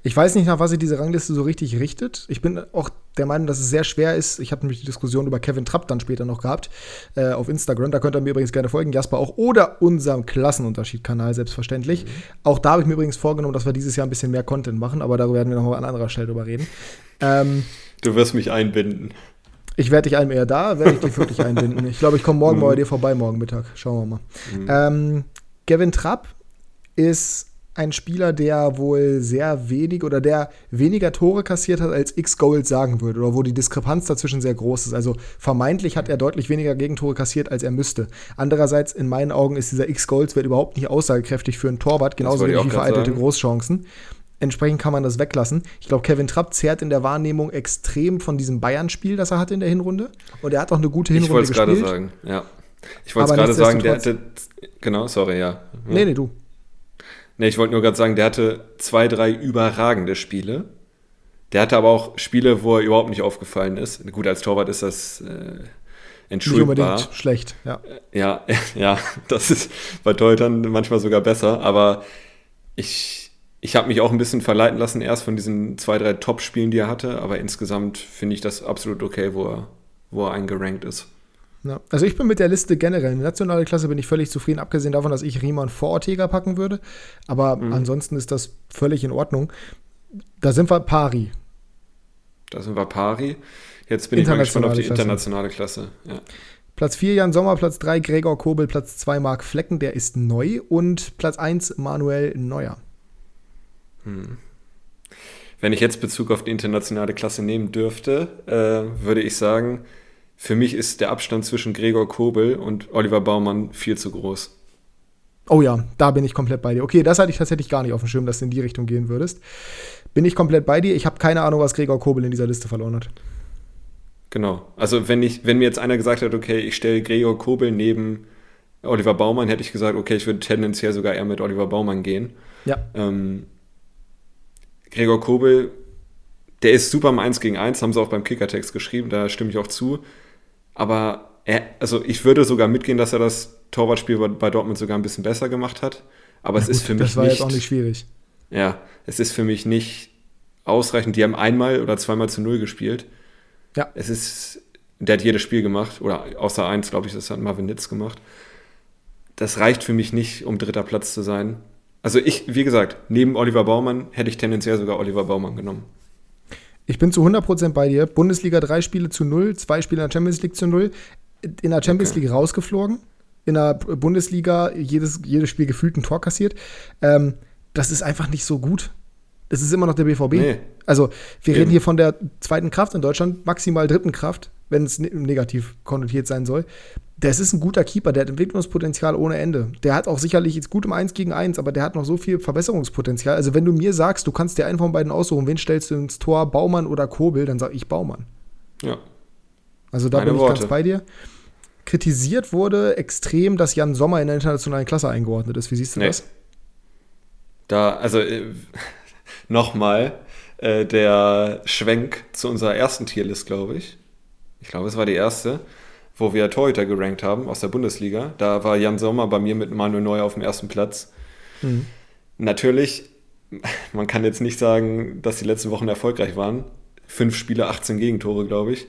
Ich weiß nicht, nach was sich diese Rangliste so richtig richtet. Ich bin auch der Meinung, dass es sehr schwer ist. Ich habe nämlich die Diskussion über Kevin Trapp dann später noch gehabt äh, auf Instagram. Da könnt ihr mir übrigens gerne folgen, Jasper auch. Oder unserem Klassenunterschied-Kanal, selbstverständlich. Mhm. Auch da habe ich mir übrigens vorgenommen, dass wir dieses Jahr ein bisschen mehr Content machen, aber darüber werden wir noch mal an anderer Stelle drüber reden. Ähm, du wirst mich einbinden. Ich werde dich einem eher da, werde ich dich wirklich einbinden. Ich glaube, ich komme morgen mhm. bei dir vorbei, morgen Mittag. Schauen wir mal. Mhm. Ähm, Kevin Trapp ist ein Spieler, der wohl sehr wenig oder der weniger Tore kassiert hat, als X Goals sagen würde, oder wo die Diskrepanz dazwischen sehr groß ist. Also vermeintlich hat er deutlich weniger Gegentore kassiert, als er müsste. Andererseits, in meinen Augen, ist dieser X Goals-Wert überhaupt nicht aussagekräftig für einen Torwart, genauso wie vereitelte Großchancen. Entsprechend kann man das weglassen. Ich glaube, Kevin Trapp zehrt in der Wahrnehmung extrem von diesem Bayern-Spiel, das er hatte in der Hinrunde. Und er hat auch eine gute Hinrunde ich gespielt. Ich wollte es gerade sagen, ja. Ich wollte es gerade sagen, der hatte. Genau, sorry, ja. ja. Nee, nee, du. Ne, ich wollte nur gerade sagen, der hatte zwei, drei überragende Spiele. Der hatte aber auch Spiele, wo er überhaupt nicht aufgefallen ist. Gut, als Torwart ist das äh, entschuldbar. Nicht schlecht, ja. Ja, ja, das ist bei Torhütern manchmal sogar besser, aber ich, ich habe mich auch ein bisschen verleiten lassen, erst von diesen zwei, drei Top-Spielen, die er hatte, aber insgesamt finde ich das absolut okay, wo er, wo er eingerankt ist. Ja. Also ich bin mit der Liste generell. In der nationale Klasse bin ich völlig zufrieden, abgesehen davon, dass ich Riemann vor Ortega packen würde. Aber mhm. ansonsten ist das völlig in Ordnung. Da sind wir pari. Da sind wir pari. Jetzt bin ich mal gespannt auf die internationale Klasse. Ja. Platz 4 Jan Sommer, Platz 3 Gregor Kobel, Platz 2 Marc Flecken, der ist neu. Und Platz 1 Manuel Neuer. Hm. Wenn ich jetzt Bezug auf die internationale Klasse nehmen dürfte, äh, würde ich sagen, für mich ist der Abstand zwischen Gregor Kobel und Oliver Baumann viel zu groß. Oh ja, da bin ich komplett bei dir. Okay, das hatte ich tatsächlich gar nicht auf dem Schirm, dass du in die Richtung gehen würdest. Bin ich komplett bei dir. Ich habe keine Ahnung, was Gregor Kobel in dieser Liste verloren hat. Genau. Also wenn ich, wenn mir jetzt einer gesagt hat, okay, ich stelle Gregor Kobel neben Oliver Baumann, hätte ich gesagt, okay, ich würde tendenziell sogar eher mit Oliver Baumann gehen. Ja. Ähm, Gregor Kobel, der ist super im 1 gegen 1, haben sie auch beim Kickertext geschrieben, da stimme ich auch zu. Aber er, also ich würde sogar mitgehen, dass er das Torwartspiel bei, Dortmund sogar ein bisschen besser gemacht hat. Aber ja, es gut, ist für mich. Das war nicht, jetzt auch nicht schwierig. Ja, es ist für mich nicht ausreichend. Die haben einmal oder zweimal zu null gespielt. Ja. Es ist, der hat jedes Spiel gemacht, oder außer eins, glaube ich, das hat Marvin Nitz gemacht. Das reicht für mich nicht, um dritter Platz zu sein. Also ich, wie gesagt, neben Oliver Baumann hätte ich tendenziell sogar Oliver Baumann genommen. Ich bin zu 100% bei dir. Bundesliga drei Spiele zu null, zwei Spiele in der Champions League zu null. In der Champions okay. League rausgeflogen. In der Bundesliga jedes, jedes Spiel gefühlt ein Tor kassiert. Ähm, das ist einfach nicht so gut. Das ist immer noch der BVB. Nee. Also, wir Eben. reden hier von der zweiten Kraft in Deutschland, maximal dritten Kraft, wenn es ne-, negativ konnotiert sein soll. Das ist ein guter Keeper, der hat Entwicklungspotenzial ohne Ende. Der hat auch sicherlich jetzt gut im 1 gegen 1, aber der hat noch so viel Verbesserungspotenzial. Also, wenn du mir sagst, du kannst dir einen von beiden aussuchen, wen stellst du ins Tor, Baumann oder Kobel, dann sage ich Baumann. Ja. Also, da Meine bin ich Worte. ganz bei dir. Kritisiert wurde extrem, dass Jan Sommer in der internationalen Klasse eingeordnet ist. Wie siehst du nee. das? Da, also, äh, nochmal äh, der Schwenk zu unserer ersten Tierlist, glaube ich. Ich glaube, es war die erste, wo wir Torhüter gerankt haben aus der Bundesliga. Da war Jan Sommer bei mir mit Manuel Neuer auf dem ersten Platz. Mhm. Natürlich, man kann jetzt nicht sagen, dass die letzten Wochen erfolgreich waren. Fünf Spiele, 18 Gegentore, glaube ich.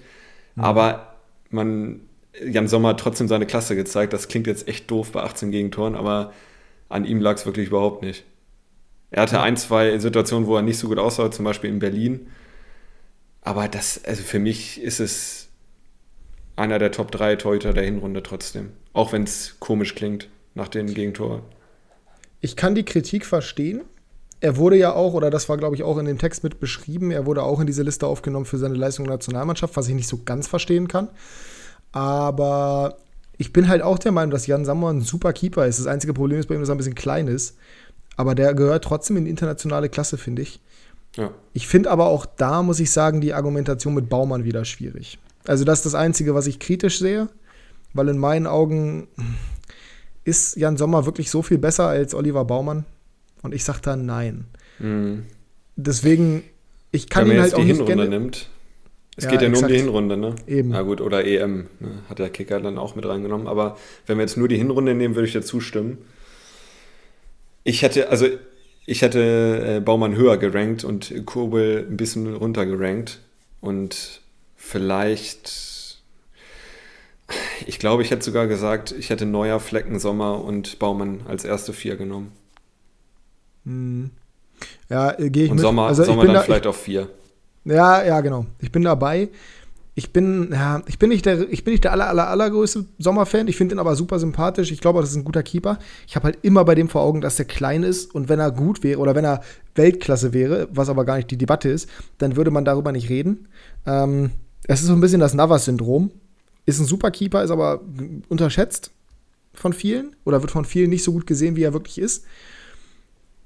Mhm. Aber man, Jan Sommer hat trotzdem seine Klasse gezeigt. Das klingt jetzt echt doof bei 18 Gegentoren, aber an ihm lag es wirklich überhaupt nicht. Er hatte ein, zwei Situationen, wo er nicht so gut aussah, zum Beispiel in Berlin. Aber das, also für mich ist es einer der Top 3 Torhüter der Hinrunde trotzdem. Auch wenn es komisch klingt nach den Gegentoren. Ich kann die Kritik verstehen. Er wurde ja auch, oder das war, glaube ich, auch in dem Text mit beschrieben, er wurde auch in diese Liste aufgenommen für seine Leistung in der Nationalmannschaft, was ich nicht so ganz verstehen kann. Aber ich bin halt auch der Meinung, dass Jan Sammer ein super Keeper ist. Das einzige Problem ist bei ihm, dass er ein bisschen klein ist. Aber der gehört trotzdem in die internationale Klasse, finde ich. Ja. Ich finde aber auch da, muss ich sagen, die Argumentation mit Baumann wieder schwierig. Also, das ist das Einzige, was ich kritisch sehe, weil in meinen Augen ist Jan Sommer wirklich so viel besser als Oliver Baumann. Und ich sage da nein. Mhm. Deswegen, ich kann Wenn ihn halt auch die Hinrunde nimmt. Es ja, geht ja nur exakt. um die Hinrunde, ne? Eben. Na gut, oder EM, ne? hat der Kicker dann auch mit reingenommen. Aber wenn wir jetzt nur die Hinrunde nehmen, würde ich dir zustimmen. Ich hätte, also ich hätte äh, Baumann höher gerankt und Kobel ein bisschen runter gerankt. Und vielleicht, ich glaube, ich hätte sogar gesagt, ich hätte Neuer, Flecken, Sommer und Baumann als erste vier genommen. Hm. Ja, äh, gehe ich und mit. Sommer, also Sommer dann da, vielleicht ich, auf vier. Ja, ja, genau. Ich bin dabei ich bin, ja, ich bin nicht der, ich bin nicht der aller, aller, allergrößte Sommerfan. Ich finde ihn aber super sympathisch. Ich glaube, das ist ein guter Keeper. Ich habe halt immer bei dem vor Augen, dass der klein ist und wenn er gut wäre oder wenn er Weltklasse wäre, was aber gar nicht die Debatte ist, dann würde man darüber nicht reden. Ähm, es ist so ein bisschen das Navas-Syndrom. Ist ein super Keeper, ist aber unterschätzt von vielen oder wird von vielen nicht so gut gesehen, wie er wirklich ist.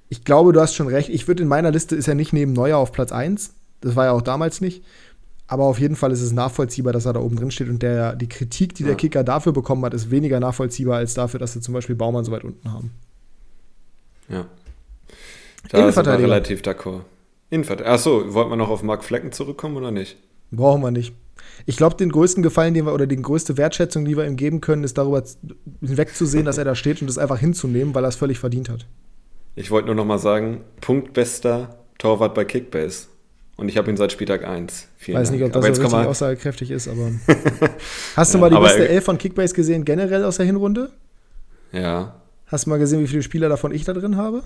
Ich glaube, du hast schon recht. Ich würde in meiner Liste ist er nicht neben Neuer auf Platz 1. Das war ja auch damals nicht. Aber auf jeden Fall ist es nachvollziehbar, dass er da oben drin steht. Und der, die Kritik, die ja. der Kicker dafür bekommen hat, ist weniger nachvollziehbar als dafür, dass sie zum Beispiel Baumann so weit unten haben. Ja. Da Innenverteidiger. relativ d'accord. Innenverteidiger. Achso, wollten wir noch auf Marc Flecken zurückkommen oder nicht? Brauchen wir nicht. Ich glaube, den größten Gefallen, den wir oder die größte Wertschätzung, die wir ihm geben können, ist darüber wegzusehen, dass er da steht und das einfach hinzunehmen, weil er es völlig verdient hat. Ich wollte nur noch mal sagen, punktbester Torwart bei Kickbase. Und ich habe ihn seit Spieltag 1. Vielen Weiß Dank. nicht, ob das so richtig aussagekräftig ist, aber. Hast du ja, mal die beste Elf von Kickbase gesehen, generell aus der Hinrunde? Ja. Hast du mal gesehen, wie viele Spieler davon ich da drin habe?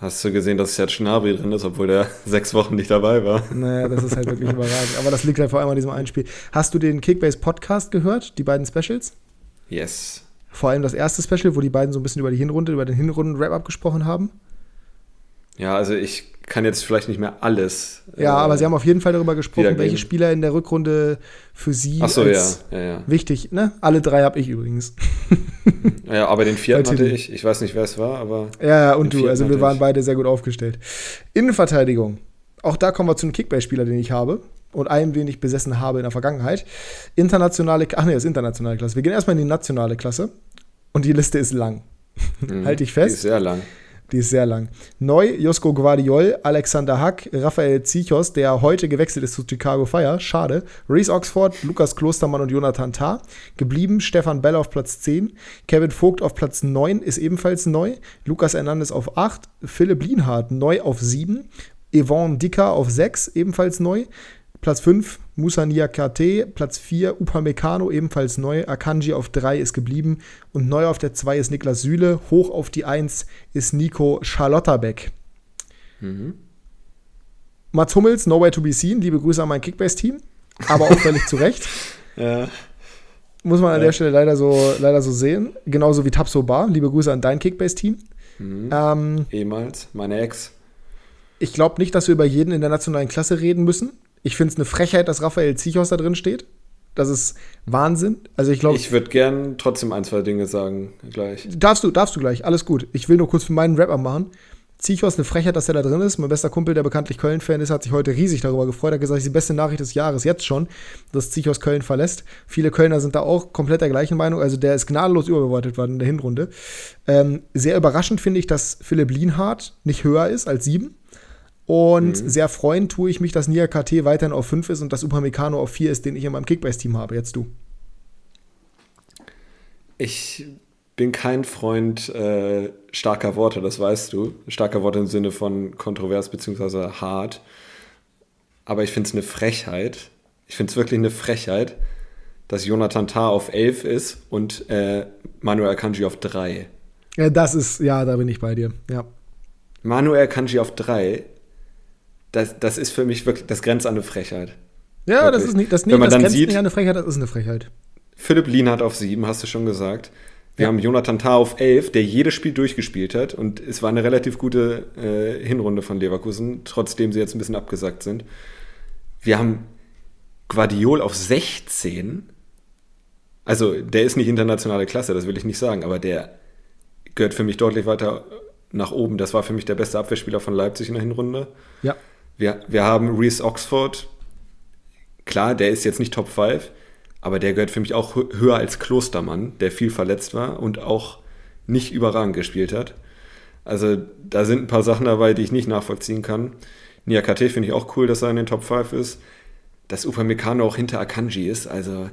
Hast du gesehen, dass jetzt Schnabri drin ist, obwohl der sechs Wochen nicht dabei war? Naja, das ist halt wirklich überragend. Aber das liegt halt vor allem an diesem einen Spiel. Hast du den Kickbase Podcast gehört, die beiden Specials? Yes. Vor allem das erste Special, wo die beiden so ein bisschen über die Hinrunde, über den Hinrunden-Wrap-Up gesprochen haben. Ja, also ich kann jetzt vielleicht nicht mehr alles. Ja, äh, aber sie haben auf jeden Fall darüber gesprochen, welche Spieler in der Rückrunde für sie so, ja, ja, ja. wichtig. Ne? Alle drei habe ich übrigens. ja, aber den vierten hatte ich. Ich weiß nicht, wer es war, aber. Ja, ja und du. Also wir waren ich. beide sehr gut aufgestellt. Innenverteidigung. Auch da kommen wir zu einem Kickbase-Spieler, den ich habe. Und einem, den ich besessen habe in der Vergangenheit. Internationale, ach nee, das ist internationale Klasse. Wir gehen erstmal in die nationale Klasse. Und die Liste ist lang. Mhm, Halte ich fest. Die ist sehr lang. Die ist sehr lang. Neu Josko Guardiol, Alexander Hack, Raphael Zichos, der heute gewechselt ist zu Chicago Fire. Schade. Reese Oxford, Lukas Klostermann und Jonathan Tah. Geblieben Stefan Bell auf Platz 10. Kevin Vogt auf Platz 9 ist ebenfalls neu. Lukas Hernandez auf 8. Philipp Lienhardt neu auf 7. Yvonne Dicker auf 6, ebenfalls neu. Platz 5 Musa Niakate, Platz 4 Upamecano, ebenfalls neu. Akanji auf 3 ist geblieben. Und neu auf der 2 ist Niklas Süle. Hoch auf die 1 ist Nico Charlotterbeck. Mhm. Mats Hummels, nowhere to be seen. Liebe Grüße an mein Kickbase-Team. Aber auch völlig zu Recht. Ja. Muss man an ja. der Stelle leider so, leider so sehen. Genauso wie Tapso Bar. Liebe Grüße an dein Kickbase-Team. Mhm. Ähm, Ehemals, meine Ex. Ich glaube nicht, dass wir über jeden in der nationalen Klasse reden müssen. Ich finde es eine Frechheit, dass Raphael Zichos da drin steht. Das ist Wahnsinn. Also ich glaube. Ich würde gern trotzdem ein, zwei Dinge sagen gleich. Darfst du, darfst du gleich, alles gut. Ich will nur kurz für meinen Rapper machen. Zichos eine Frechheit, dass er da drin ist. Mein bester Kumpel, der bekanntlich Köln-Fan ist, hat sich heute riesig darüber gefreut. Er hat gesagt, die beste Nachricht des Jahres jetzt schon, dass Zichos Köln verlässt. Viele Kölner sind da auch komplett der gleichen Meinung. Also der ist gnadenlos überbewertet worden in der Hinrunde. Ähm, sehr überraschend finde ich, dass Philipp Lienhardt nicht höher ist als sieben. Und mhm. sehr freuen tue ich mich, dass Nia KT weiterhin auf 5 ist und dass Upamecano auf 4 ist, den ich in meinem Kickbase-Team habe. Jetzt du. Ich bin kein Freund äh, starker Worte, das weißt du. Starker Worte im Sinne von kontrovers bzw. hart. Aber ich finde es eine Frechheit. Ich finde es wirklich eine Frechheit, dass Jonathan Tah auf 11 ist und äh, Manuel Akanji auf 3. Ja, das ist, ja, da bin ich bei dir, ja. Manuel Akanji auf 3 das, das ist für mich wirklich, das grenzt an eine Frechheit. Ja, wirklich. das ist nicht, das, nee, Wenn man das dann sieht, nicht an eine Frechheit, das ist eine Frechheit. Philipp Lienhardt auf sieben, hast du schon gesagt. Wir ja. haben Jonathan Tah auf elf, der jedes Spiel durchgespielt hat und es war eine relativ gute äh, Hinrunde von Leverkusen, trotzdem sie jetzt ein bisschen abgesackt sind. Wir haben Guardiol auf 16. Also, der ist nicht internationale Klasse, das will ich nicht sagen, aber der gehört für mich deutlich weiter nach oben. Das war für mich der beste Abwehrspieler von Leipzig in der Hinrunde. Ja. Wir, wir haben Reese Oxford. Klar, der ist jetzt nicht Top 5, aber der gehört für mich auch höher als Klostermann, der viel verletzt war und auch nicht überragend gespielt hat. Also da sind ein paar Sachen dabei, die ich nicht nachvollziehen kann. Niakate finde ich auch cool, dass er in den Top 5 ist. Dass Upamecano auch hinter Akanji ist, also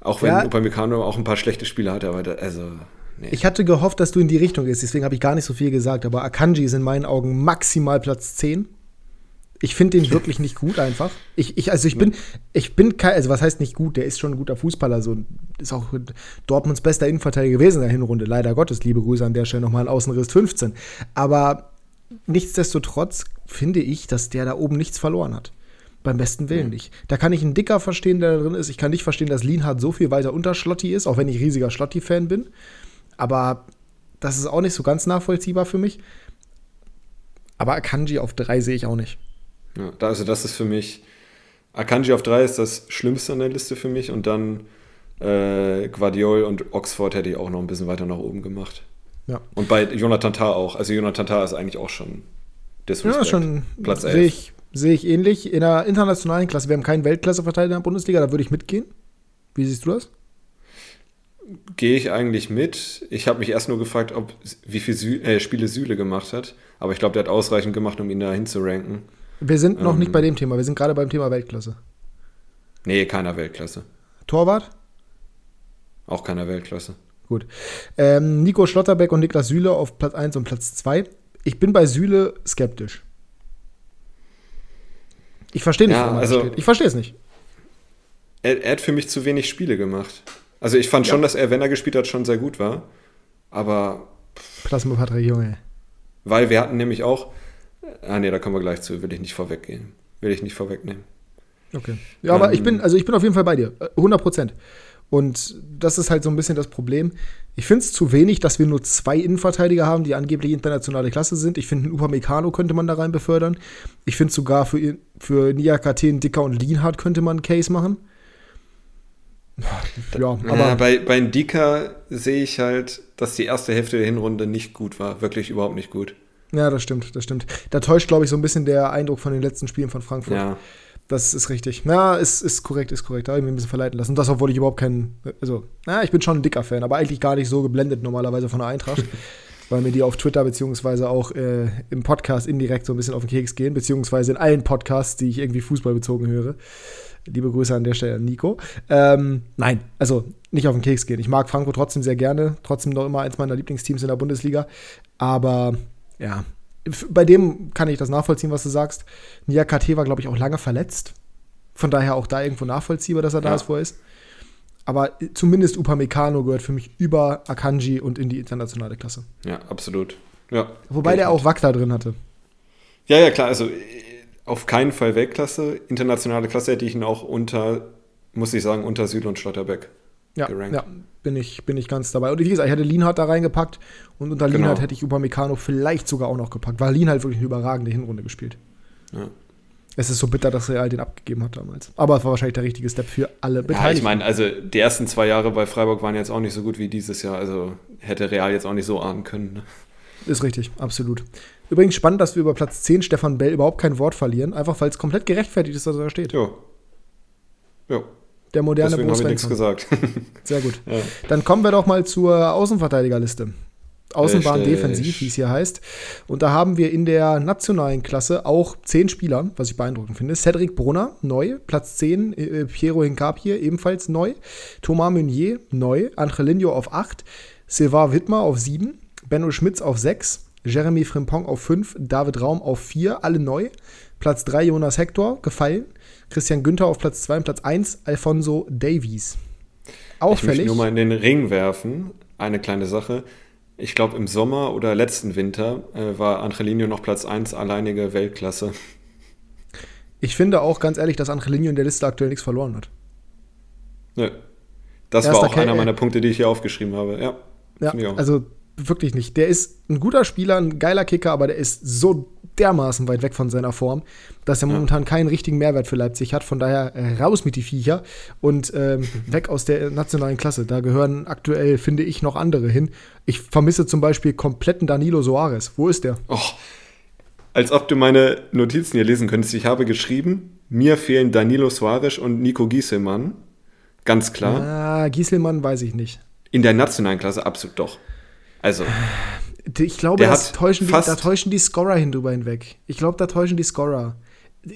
auch wenn ja. Upamecano auch ein paar schlechte Spiele hatte, aber da, also nee. Ich hatte gehofft, dass du in die Richtung gehst, deswegen habe ich gar nicht so viel gesagt, aber Akanji ist in meinen Augen maximal Platz 10 ich finde den wirklich nicht gut einfach. Ich, ich, also ich bin, ich bin kein, also was heißt nicht gut, der ist schon ein guter Fußballer, so ist auch Dortmunds bester Innenverteidiger gewesen in der Hinrunde, leider Gottes, liebe Grüße an der Stelle nochmal Außenriss 15. Aber nichtsdestotrotz finde ich, dass der da oben nichts verloren hat. Beim besten Willen nicht. Da kann ich einen Dicker verstehen, der da drin ist. Ich kann nicht verstehen, dass Lienhardt so viel weiter unter Schlotti ist, auch wenn ich riesiger Schlotti-Fan bin. Aber das ist auch nicht so ganz nachvollziehbar für mich. Aber Akanji auf drei sehe ich auch nicht. Ja, also das ist für mich, Akanji auf 3 ist das Schlimmste an der Liste für mich und dann äh, Guardiol und Oxford hätte ich auch noch ein bisschen weiter nach oben gemacht. Ja. Und bei Jonathan Tah auch. Also Jonathan Tah ist eigentlich auch schon Disrespect. Ja, schon Platz 11. Sehe ich, seh ich ähnlich. In der internationalen Klasse, wir haben keinen Weltklasseverteidiger in der Bundesliga, da würde ich mitgehen. Wie siehst du das? Gehe ich eigentlich mit. Ich habe mich erst nur gefragt, ob wie viele äh, Spiele Süle gemacht hat. Aber ich glaube, der hat ausreichend gemacht, um ihn da hinzuranken. Wir sind noch ähm, nicht bei dem Thema, wir sind gerade beim Thema Weltklasse. Nee, keiner Weltklasse. Torwart? Auch keiner Weltklasse. Gut. Ähm, Nico Schlotterbeck und Niklas Süle auf Platz 1 und Platz 2. ich bin bei Süle skeptisch. Ich verstehe nicht, ja, warum er also, steht. Ich verstehe es nicht. Er, er, hat für mich zu wenig Spiele gemacht. Also ich fand ja. schon, dass er, wenn er gespielt hat, schon sehr gut war. Aber. Plasma Patrick Junge. Weil wir hatten nämlich auch. Ah nee, da kommen wir gleich zu. Will ich nicht vorweggehen. Will ich nicht vorwegnehmen. Okay. Ja, ähm, aber ich bin, also ich bin auf jeden Fall bei dir. 100 äh, Prozent. Und das ist halt so ein bisschen das Problem. Ich finde es zu wenig, dass wir nur zwei Innenverteidiger haben, die angeblich internationale Klasse sind. Ich finde, einen Upamecano könnte man da rein befördern. Ich finde sogar für, für Niakate, Dicker und Lienhardt könnte man einen Case machen. Ja, aber. Ja, bei, bei Ndika sehe ich halt, dass die erste Hälfte der Hinrunde nicht gut war. Wirklich überhaupt nicht gut. Ja, das stimmt, das stimmt. Da täuscht, glaube ich, so ein bisschen der Eindruck von den letzten Spielen von Frankfurt. Ja. Das ist richtig. Na, ist, ist korrekt, ist korrekt. Da habe ich mich ein bisschen verleiten lassen. Und das, obwohl ich überhaupt keinen. Also, na, ich bin schon ein dicker Fan, aber eigentlich gar nicht so geblendet normalerweise von der Eintracht. weil mir die auf Twitter beziehungsweise auch äh, im Podcast indirekt so ein bisschen auf den Keks gehen, beziehungsweise in allen Podcasts, die ich irgendwie fußballbezogen höre. Liebe Grüße an der Stelle an Nico. Ähm, nein, also nicht auf den Keks gehen. Ich mag Frankfurt trotzdem sehr gerne, trotzdem noch immer eins meiner Lieblingsteams in der Bundesliga. Aber ja, bei dem kann ich das nachvollziehen, was du sagst. Nia KT war, glaube ich, auch lange verletzt. Von daher auch da irgendwo nachvollziehbar, dass er da ja. ist, wo er ist. Aber zumindest Upamecano gehört für mich über Akanji und in die internationale Klasse. Ja, absolut. Ja, Wobei der auch Wackler drin hatte. Ja, ja, klar. Also auf keinen Fall Weltklasse. Internationale Klasse hätte ich ihn auch unter, muss ich sagen, unter Süd und Schlotterbeck ja, gerankt. Ja, bin ich, bin ich ganz dabei. Und wie gesagt, ich hätte Lienhardt da reingepackt und unter genau. Lienhardt hätte ich Upamecano vielleicht sogar auch noch gepackt, weil Lienhardt wirklich eine überragende Hinrunde gespielt. Ja. Es ist so bitter, dass Real den abgegeben hat damals. Aber es war wahrscheinlich der richtige Step für alle Beteiligten. Ja, ich meine, also die ersten zwei Jahre bei Freiburg waren jetzt auch nicht so gut wie dieses Jahr. Also hätte Real jetzt auch nicht so ahnen können. Ne? Ist richtig, absolut. Übrigens spannend, dass wir über Platz 10 Stefan Bell überhaupt kein Wort verlieren, einfach weil es komplett gerechtfertigt ist, dass er da steht. Ja. Ja. Der moderne Deswegen Bo nichts gesagt. Sehr gut. Ja. Dann kommen wir doch mal zur Außenverteidigerliste. Außenbahn defensiv, wie es hier heißt. Und da haben wir in der nationalen Klasse auch zehn Spieler, was ich beeindruckend finde. Cedric Brunner, neu. Platz 10, äh, Piero Hincapie, ebenfalls neu. Thomas Meunier, neu. Angelino auf 8. Silva Wittmer auf 7. Benno Schmitz auf 6. Jeremy Frimpong auf 5. David Raum auf 4. Alle neu. Platz 3 Jonas Hector, gefallen. Christian Günther auf Platz 2 und Platz 1 Alfonso Davies. Auffällig. Ich möchte nur mal in den Ring werfen. Eine kleine Sache. Ich glaube, im Sommer oder letzten Winter äh, war Angelino noch Platz 1 alleinige Weltklasse. Ich finde auch ganz ehrlich, dass Angelino in der Liste aktuell nichts verloren hat. Ja. Das Erster war auch einer meiner Punkte, die ich hier aufgeschrieben habe. Ja, ja also wirklich nicht. Der ist ein guter Spieler, ein geiler Kicker, aber der ist so dermaßen weit weg von seiner Form, dass er ja. momentan keinen richtigen Mehrwert für Leipzig hat. Von daher äh, raus mit die Viecher und ähm, weg aus der nationalen Klasse. Da gehören aktuell, finde ich, noch andere hin. Ich vermisse zum Beispiel kompletten Danilo Soares. Wo ist der? Oh, als ob du meine Notizen hier lesen könntest. Ich habe geschrieben, mir fehlen Danilo Soares und Nico Gieselmann. Ganz klar. Ah, Gieselmann weiß ich nicht. In der nationalen Klasse absolut doch. Also. Ich glaube, das täuschen die, da täuschen die Scorer hin drüber hinweg. Ich glaube, da täuschen die Scorer.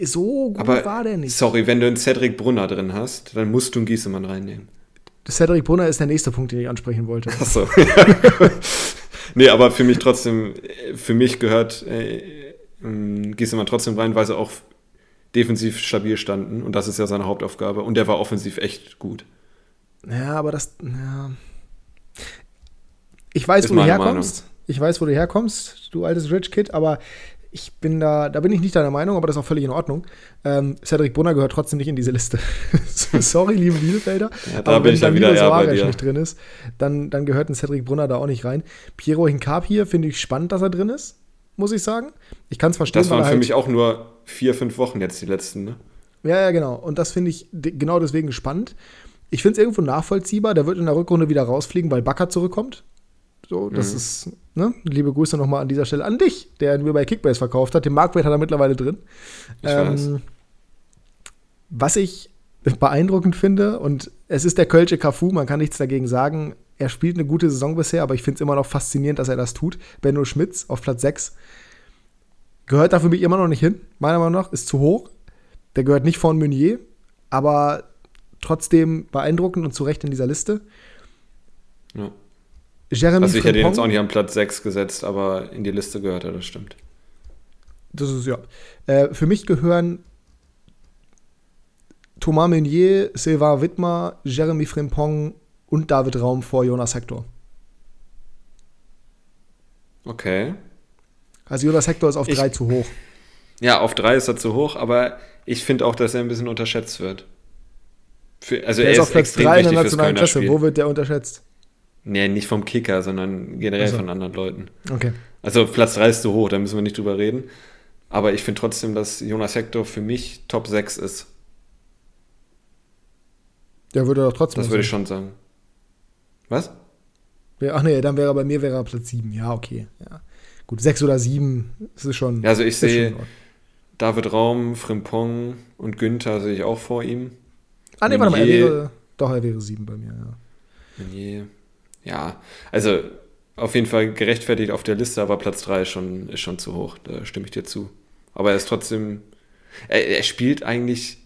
So gut aber, war der nicht. Sorry, wenn du einen Cedric Brunner drin hast, dann musst du einen Giesemann reinnehmen. Cedric Brunner ist der nächste Punkt, den ich ansprechen wollte. Achso. nee, aber für mich trotzdem, für mich gehört äh, Giesemann trotzdem rein, weil sie auch defensiv stabil standen. Und das ist ja seine Hauptaufgabe. Und der war offensiv echt gut. Ja, aber das. Ja. Ich weiß, ist wo du herkommst. Meinung. Ich weiß, wo du herkommst, du altes Rich Kid, aber ich bin da, da bin ich nicht deiner Meinung, aber das ist auch völlig in Ordnung. Ähm, Cedric Brunner gehört trotzdem nicht in diese Liste. Sorry, liebe Bielefelder. Ja, da aber bin ich dann wieder eher bei dir. nicht drin ist, dann, dann gehört ein Cedric Brunner da auch nicht rein. Piero Hincap hier finde ich spannend, dass er drin ist, muss ich sagen. Ich kann es verstehen. Das waren für halt mich auch nur vier, fünf Wochen jetzt die letzten, ne? Ja, ja, genau. Und das finde ich genau deswegen spannend. Ich finde es irgendwo nachvollziehbar. Der wird in der Rückrunde wieder rausfliegen, weil Bakker zurückkommt. So, das mhm. ist, ne? Liebe Grüße nochmal an dieser Stelle an dich, der mir bei Kickbase verkauft hat. Den Marktwert hat er mittlerweile drin. Ich ähm, was ich beeindruckend finde, und es ist der Kölsche Cafu, man kann nichts dagegen sagen. Er spielt eine gute Saison bisher, aber ich finde es immer noch faszinierend, dass er das tut. Benno Schmitz auf Platz 6 gehört da für mich immer noch nicht hin, meiner Meinung nach, ist zu hoch. Der gehört nicht von Meunier, aber trotzdem beeindruckend und zu Recht in dieser Liste. Ja. Jeremy also ich hätte ihn jetzt auch nicht an Platz 6 gesetzt, aber in die Liste gehört er, das stimmt. Das ist ja. Äh, für mich gehören Thomas Meunier, Sylvain Wittmer, Jeremy Frimpong und David Raum vor Jonas Hector. Okay. Also Jonas Hector ist auf 3 zu hoch. Ja, auf 3 ist er zu hoch, aber ich finde auch, dass er ein bisschen unterschätzt wird. Für, also der er ist auf Platz 3 in der nationalen Klasse. Wo wird der unterschätzt? Nee, nicht vom Kicker, sondern generell also. von anderen Leuten. Okay. Also Platz 3 ist zu hoch, da müssen wir nicht drüber reden. Aber ich finde trotzdem, dass Jonas Hector für mich Top 6 ist. Der würde doch trotzdem. Das würde ich schon sagen. Was? Ach nee, dann wäre er bei mir wäre er Platz 7. Ja, okay. Ja. Gut, 6 oder 7 ist schon. Ja, also ich sehe David Raum, Frimpong und Günther sehe ich auch vor ihm. Ah, nee, warte mal, er wäre. Doch, er wäre 7 bei mir, ja. Meunier. Ja, also auf jeden Fall gerechtfertigt auf der Liste, aber Platz 3 ist schon, ist schon zu hoch. Da stimme ich dir zu. Aber er ist trotzdem. Er, er spielt eigentlich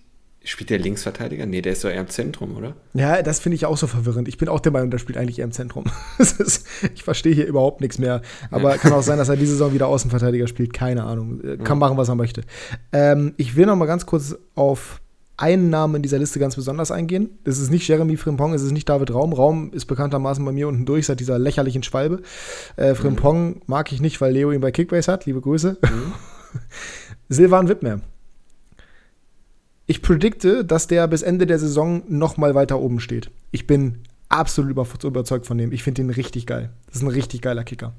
Spielt der Linksverteidiger? Nee, der ist doch eher im Zentrum, oder? Ja, das finde ich auch so verwirrend. Ich bin auch der Meinung, der spielt eigentlich eher im Zentrum. ist, ich verstehe hier überhaupt nichts mehr. Aber ja. kann auch sein, dass er diese Saison wieder Außenverteidiger spielt. Keine Ahnung. Äh, kann ja. machen, was er möchte. Ähm, ich will noch mal ganz kurz auf einen Namen in dieser Liste ganz besonders eingehen. Das ist nicht Jeremy Frimpong, es ist nicht David Raum. Raum ist bekanntermaßen bei mir unten durch seit dieser lächerlichen Schwalbe. Äh, Frimpong mhm. mag ich nicht, weil Leo ihn bei Kickbase hat. Liebe Grüße. Mhm. Silvan Wittmer ich predikte, dass der bis Ende der Saison noch mal weiter oben steht. Ich bin absolut überzeugt von dem. Ich finde den richtig geil. Das ist ein richtig geiler Kicker.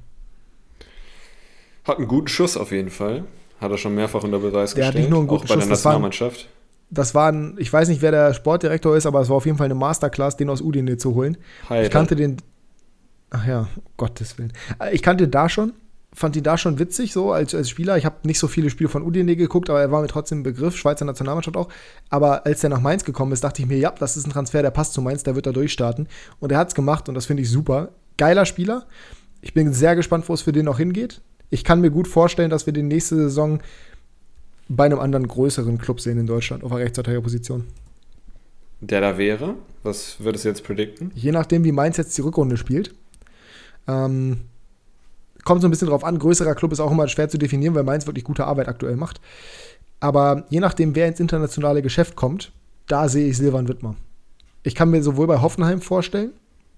Hat einen guten Schuss auf jeden Fall. Hat er schon mehrfach unter Beweis der gestellt. Hat nicht nur einen guten auch bei Schuss, der Nationalmannschaft. Das war, ein, ich weiß nicht, wer der Sportdirektor ist, aber es war auf jeden Fall eine Masterclass, den aus Udine zu holen. Heide. Ich kannte den. Ach ja, Gottes Willen. Ich kannte da schon fand ihn da schon witzig, so als, als Spieler. Ich habe nicht so viele Spiele von Udine geguckt, aber er war mir trotzdem ein Begriff, Schweizer Nationalmannschaft auch. Aber als er nach Mainz gekommen ist, dachte ich mir, ja, das ist ein Transfer, der passt zu Mainz, der wird da durchstarten. Und er hat es gemacht und das finde ich super. Geiler Spieler. Ich bin sehr gespannt, wo es für den noch hingeht. Ich kann mir gut vorstellen, dass wir den nächste Saison bei einem anderen größeren Club sehen in Deutschland auf der Rechtsverteidigerposition. Der da wäre? Was würdest du jetzt predikten? Je nachdem, wie Mainz jetzt die Rückrunde spielt. Ähm, kommt so ein bisschen drauf an. Größerer Club ist auch immer schwer zu definieren, weil Mainz wirklich gute Arbeit aktuell macht. Aber je nachdem, wer ins internationale Geschäft kommt, da sehe ich Silvan Wittmer. Ich kann mir sowohl bei Hoffenheim vorstellen,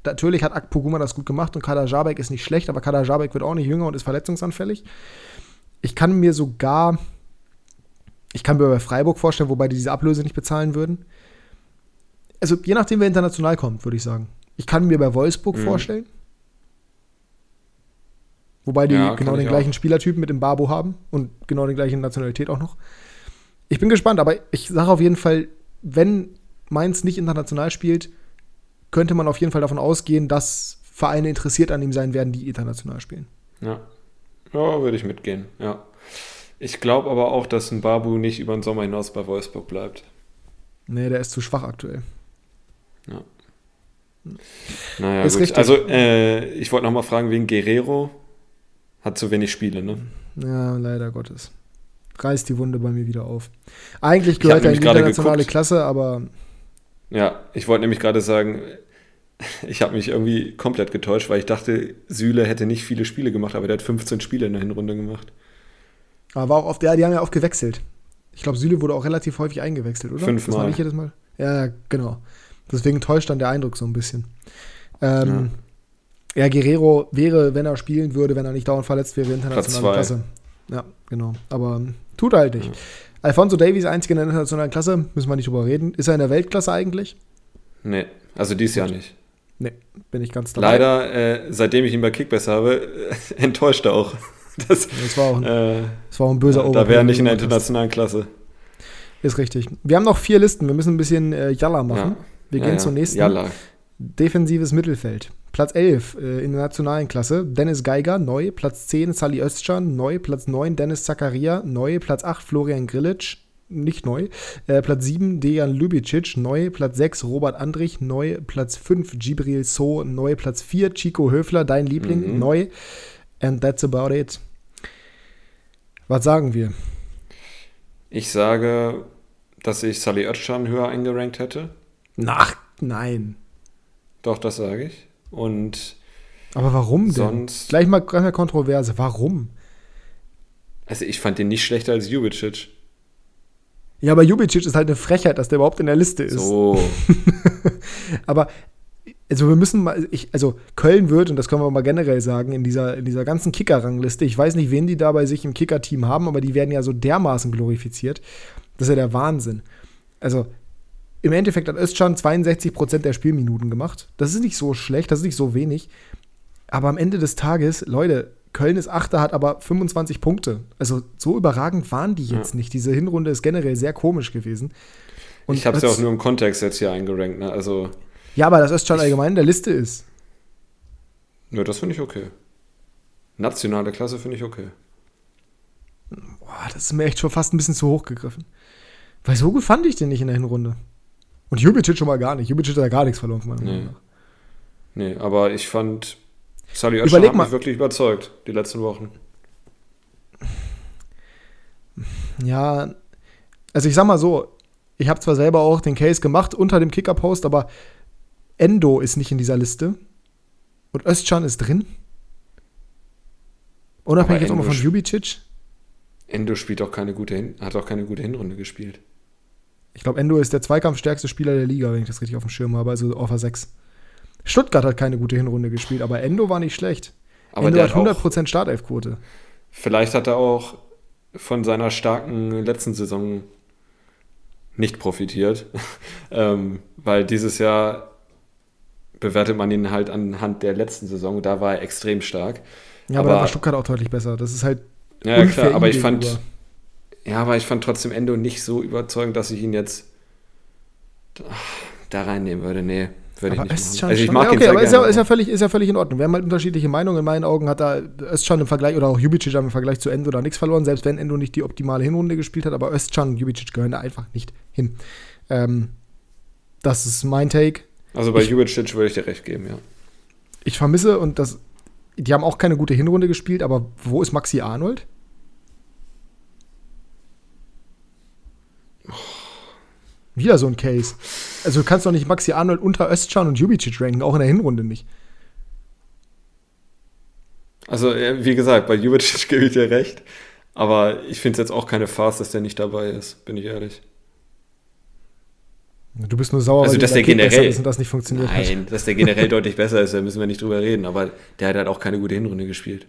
natürlich hat Akpoguma das gut gemacht und Kader Jabek ist nicht schlecht, aber Kader Jabek wird auch nicht jünger und ist verletzungsanfällig. Ich kann mir sogar, ich kann mir bei Freiburg vorstellen, wobei die diese Ablöse nicht bezahlen würden. Also je nachdem, wer international kommt, würde ich sagen. Ich kann mir bei Wolfsburg mhm. vorstellen. Wobei die ja, genau den gleichen auch. Spielertypen mit dem Babo haben und genau die gleiche Nationalität auch noch. Ich bin gespannt, aber ich sage auf jeden Fall, wenn Mainz nicht international spielt, könnte man auf jeden Fall davon ausgehen, dass Vereine interessiert an ihm sein werden, die international spielen. Ja, ja würde ich mitgehen, ja. Ich glaube aber auch, dass ein Babu nicht über den Sommer hinaus bei Wolfsburg bleibt. Nee, der ist zu schwach aktuell. Ja. Naja, ist gut. Richtig. Also, äh, ich wollte noch mal fragen wegen Guerrero. Hat zu wenig Spiele, ne? Ja, leider Gottes. Reißt die Wunde bei mir wieder auf. Eigentlich gehört er in die internationale geguckt. Klasse, aber. Ja, ich wollte nämlich gerade sagen, ich habe mich irgendwie komplett getäuscht, weil ich dachte, Süle hätte nicht viele Spiele gemacht, aber der hat 15 Spiele in der Hinrunde gemacht. Aber war auch oft, ja, die haben ja oft gewechselt. Ich glaube, Süle wurde auch relativ häufig eingewechselt, oder? Fünfmal. Das war nicht jedes Mal. Ja, genau. Deswegen täuscht dann der Eindruck so ein bisschen. Ähm, ja. Ja, Guerrero wäre, wenn er spielen würde, wenn er nicht dauernd verletzt wäre, internationale Klasse. Ja, genau. Aber tut er halt nicht. Ja. Alfonso Davies, einziger in der internationalen Klasse, müssen wir nicht drüber reden. Ist er in der Weltklasse eigentlich? Nee, also dieses Jahr nicht. Nee, bin ich ganz dabei. Leider, äh, seitdem ich ihn bei Kickbass habe, enttäuscht er auch. Das, das, war auch ein, äh, das war auch ein böser äh, Da wäre er nicht in der internationalen Klasse. Ist richtig. Wir haben noch vier Listen. Wir müssen ein bisschen äh, Jalla machen. Ja. Wir ja, gehen ja. zur nächsten. Jalla. Defensives Mittelfeld. Platz 11 äh, in der nationalen Klasse, Dennis Geiger, neu. Platz 10 Sally Özcan, neu. Platz 9 Dennis Zakaria, neu. Platz 8 Florian Grilic, nicht neu. Äh, Platz 7 Dejan Lubicic, neu. Platz 6 Robert Andrich, neu. Platz 5 Gibril So, neu. Platz 4 Chico Höfler, dein Liebling, mhm. neu. And that's about it. Was sagen wir? Ich sage, dass ich Sally Özcan höher eingerankt hätte. Ach, nein. Doch, das sage ich. Und Aber warum denn? Sonst, gleich mal eine Kontroverse. Warum? Also ich fand den nicht schlechter als Jubicic. Ja, aber Jubicic ist halt eine Frechheit, dass der überhaupt in der Liste ist. So. aber also wir müssen mal, ich, also Köln wird, und das können wir mal generell sagen, in dieser, in dieser ganzen Kicker-Rangliste, ich weiß nicht, wen die da bei sich im Kicker-Team haben, aber die werden ja so dermaßen glorifiziert. Das ist ja der Wahnsinn. Also im Endeffekt hat Özcan 62% der Spielminuten gemacht. Das ist nicht so schlecht, das ist nicht so wenig. Aber am Ende des Tages, Leute, Köln ist Achter, hat aber 25 Punkte. Also so überragend waren die jetzt ja. nicht. Diese Hinrunde ist generell sehr komisch gewesen. Und ich habe es ja auch nur im Kontext jetzt hier eingerankt. Ne? Also ja, aber dass Özcan allgemein in der Liste ist. Ja, das finde ich okay. Nationale Klasse finde ich okay. Boah, das ist mir echt schon fast ein bisschen zu hoch gegriffen. Weil so gut fand ich den nicht in der Hinrunde. Und Jubicic schon mal gar nicht. Jubicic hat ja gar nichts verloren meiner nee. Meinung nach. Nee, aber ich fand Sally Özcan hat mich wirklich überzeugt, die letzten Wochen. Ja, also ich sag mal so, ich habe zwar selber auch den Case gemacht unter dem Kicker-Post, aber Endo ist nicht in dieser Liste. Und Özcan ist drin. Unabhängig jetzt nochmal von Jubicic. Endo spielt auch keine gute, hat auch keine gute Hinrunde gespielt. Ich glaube, Endo ist der zweikampfstärkste Spieler der Liga, wenn ich das richtig auf dem Schirm habe, also auf a 6. Stuttgart hat keine gute Hinrunde gespielt, aber Endo war nicht schlecht. Aber Endo hat 100% Startelfquote. Vielleicht hat er auch von seiner starken letzten Saison nicht profitiert, ähm, weil dieses Jahr bewertet man ihn halt anhand der letzten Saison. Da war er extrem stark. Ja, aber, aber da war Stuttgart auch deutlich besser. Das ist halt. Ja, klar, aber ich fand. Ja, aber ich fand trotzdem Endo nicht so überzeugend, dass ich ihn jetzt da reinnehmen würde. Nee, würde ich nicht machen. Also ich mag ja, okay, ihn aber ist ja, ist, ja völlig, ist ja völlig in Ordnung. Wir haben halt unterschiedliche Meinungen. In meinen Augen hat da Özcan im Vergleich, oder auch Jubicic im Vergleich zu Endo da nichts verloren, selbst wenn Endo nicht die optimale Hinrunde gespielt hat. Aber Özcan und Jubicic gehören da einfach nicht hin. Ähm, das ist mein Take. Also bei Jubicic würde ich dir recht geben, ja. Ich vermisse, und das, die haben auch keine gute Hinrunde gespielt, aber wo ist Maxi Arnold? Wieder so ein Case. Also du kannst doch nicht Maxi Arnold unter Özcan und Jubicic ranken, auch in der Hinrunde nicht. Also, wie gesagt, bei Jubicic gebe ich dir recht. Aber ich finde es jetzt auch keine Farce, dass der nicht dabei ist, bin ich ehrlich. Du bist nur sauer, also, dass der generell ist und das nicht funktioniert Nein, hat. dass der generell deutlich besser ist, da müssen wir nicht drüber reden. Aber der hat halt auch keine gute Hinrunde gespielt.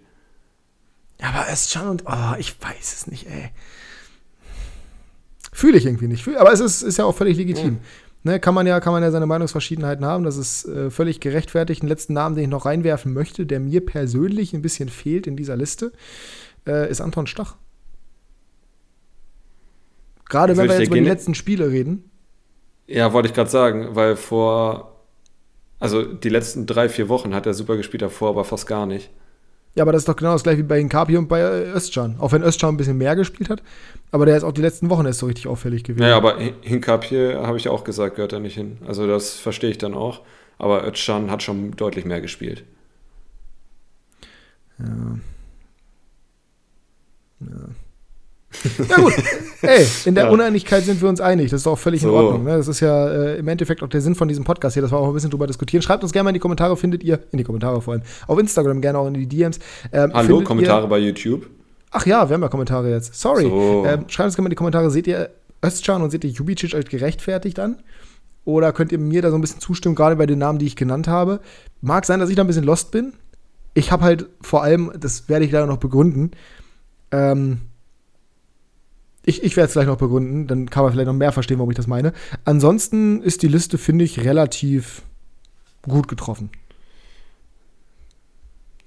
Ja, aber Özcan und, oh, ich weiß es nicht, ey. Fühle ich irgendwie nicht. aber es ist, ist ja auch völlig legitim. Ja. Ne, kann, man ja, kann man ja seine Meinungsverschiedenheiten haben. Das ist äh, völlig gerechtfertigt. Den letzten Namen, den ich noch reinwerfen möchte, der mir persönlich ein bisschen fehlt in dieser Liste, äh, ist Anton Stach. Gerade wenn wir jetzt über die letzten Spiele reden. Ja, wollte ich gerade sagen, weil vor, also die letzten drei, vier Wochen hat er super gespielt, davor aber fast gar nicht. Ja, aber das ist doch genau das gleiche wie bei Hinkapi und bei Özcan. Auch wenn Özcan ein bisschen mehr gespielt hat, aber der ist auch die letzten Wochen erst so richtig auffällig gewesen. Naja, aber Hinkapi, habe ich auch gesagt, gehört er nicht hin. Also das verstehe ich dann auch. Aber Özcan hat schon deutlich mehr gespielt. Ja. Ja. Ja gut, ey, in der ja. Uneinigkeit sind wir uns einig. Das ist auch völlig so. in Ordnung. Ne? Das ist ja äh, im Endeffekt auch der Sinn von diesem Podcast hier, dass wir auch ein bisschen drüber diskutieren. Schreibt uns gerne mal in die Kommentare, findet ihr, in die Kommentare vor allem, auf Instagram gerne auch in die DMs. Ähm, Hallo, Kommentare ihr, bei YouTube. Ach ja, wir haben ja Kommentare jetzt. Sorry. So. Ähm, schreibt uns gerne mal in die Kommentare, seht ihr Özcan und seht ihr Jubicic als gerechtfertigt an? Oder könnt ihr mir da so ein bisschen zustimmen, gerade bei den Namen, die ich genannt habe? Mag sein, dass ich da ein bisschen lost bin. Ich habe halt vor allem, das werde ich leider noch begründen, ähm, ich, ich werde es gleich noch begründen, dann kann man vielleicht noch mehr verstehen, warum ich das meine. Ansonsten ist die Liste, finde ich, relativ gut getroffen.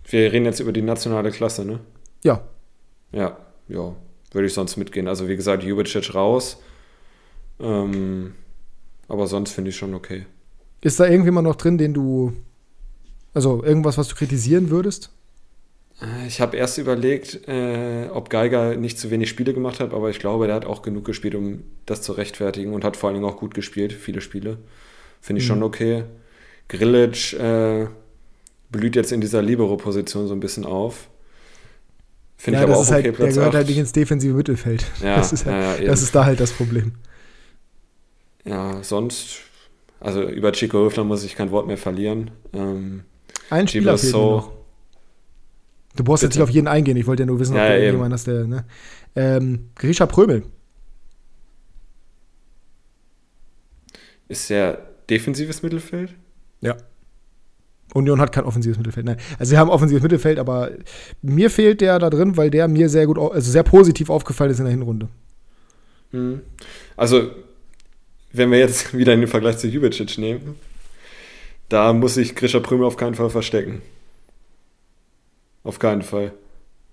Wir reden jetzt über die nationale Klasse, ne? Ja. Ja, ja. Würde ich sonst mitgehen. Also wie gesagt, Jubicic raus. Ähm, aber sonst finde ich schon okay. Ist da irgendjemand noch drin, den du. Also irgendwas, was du kritisieren würdest? Äh, ich habe erst überlegt, äh, ob Geiger nicht zu wenig Spiele gemacht hat, aber ich glaube, der hat auch genug gespielt, um das zu rechtfertigen und hat vor allen Dingen auch gut gespielt, viele Spiele. Finde ich mhm. schon okay. Grillic äh, blüht jetzt in dieser Libero-Position so ein bisschen auf. Finde ja, ich aber auch okay, halt, Platz Der gehört 8. halt nicht ins defensive Mittelfeld. Ja, das, ist halt, ja, das ist da halt das Problem. Ja, sonst, also über Chico Höfler muss ich kein Wort mehr verlieren. Ähm, Ein Spieler fehlt so noch. Du brauchst Bitte. jetzt nicht auf jeden eingehen. Ich wollte ja nur wissen, ob ja, du irgendjemand hast, der. Ne? Ähm, Grisha Prömel. Ist der defensives Mittelfeld? Ja. Union hat kein offensives Mittelfeld. Nein. Also sie haben offensives Mittelfeld, aber mir fehlt der da drin, weil der mir sehr gut, also sehr positiv aufgefallen ist in der Hinrunde. Hm. Also, wenn wir jetzt wieder in den Vergleich zu Jubicic nehmen, da muss sich Grisha Prümel auf keinen Fall verstecken. Auf keinen Fall.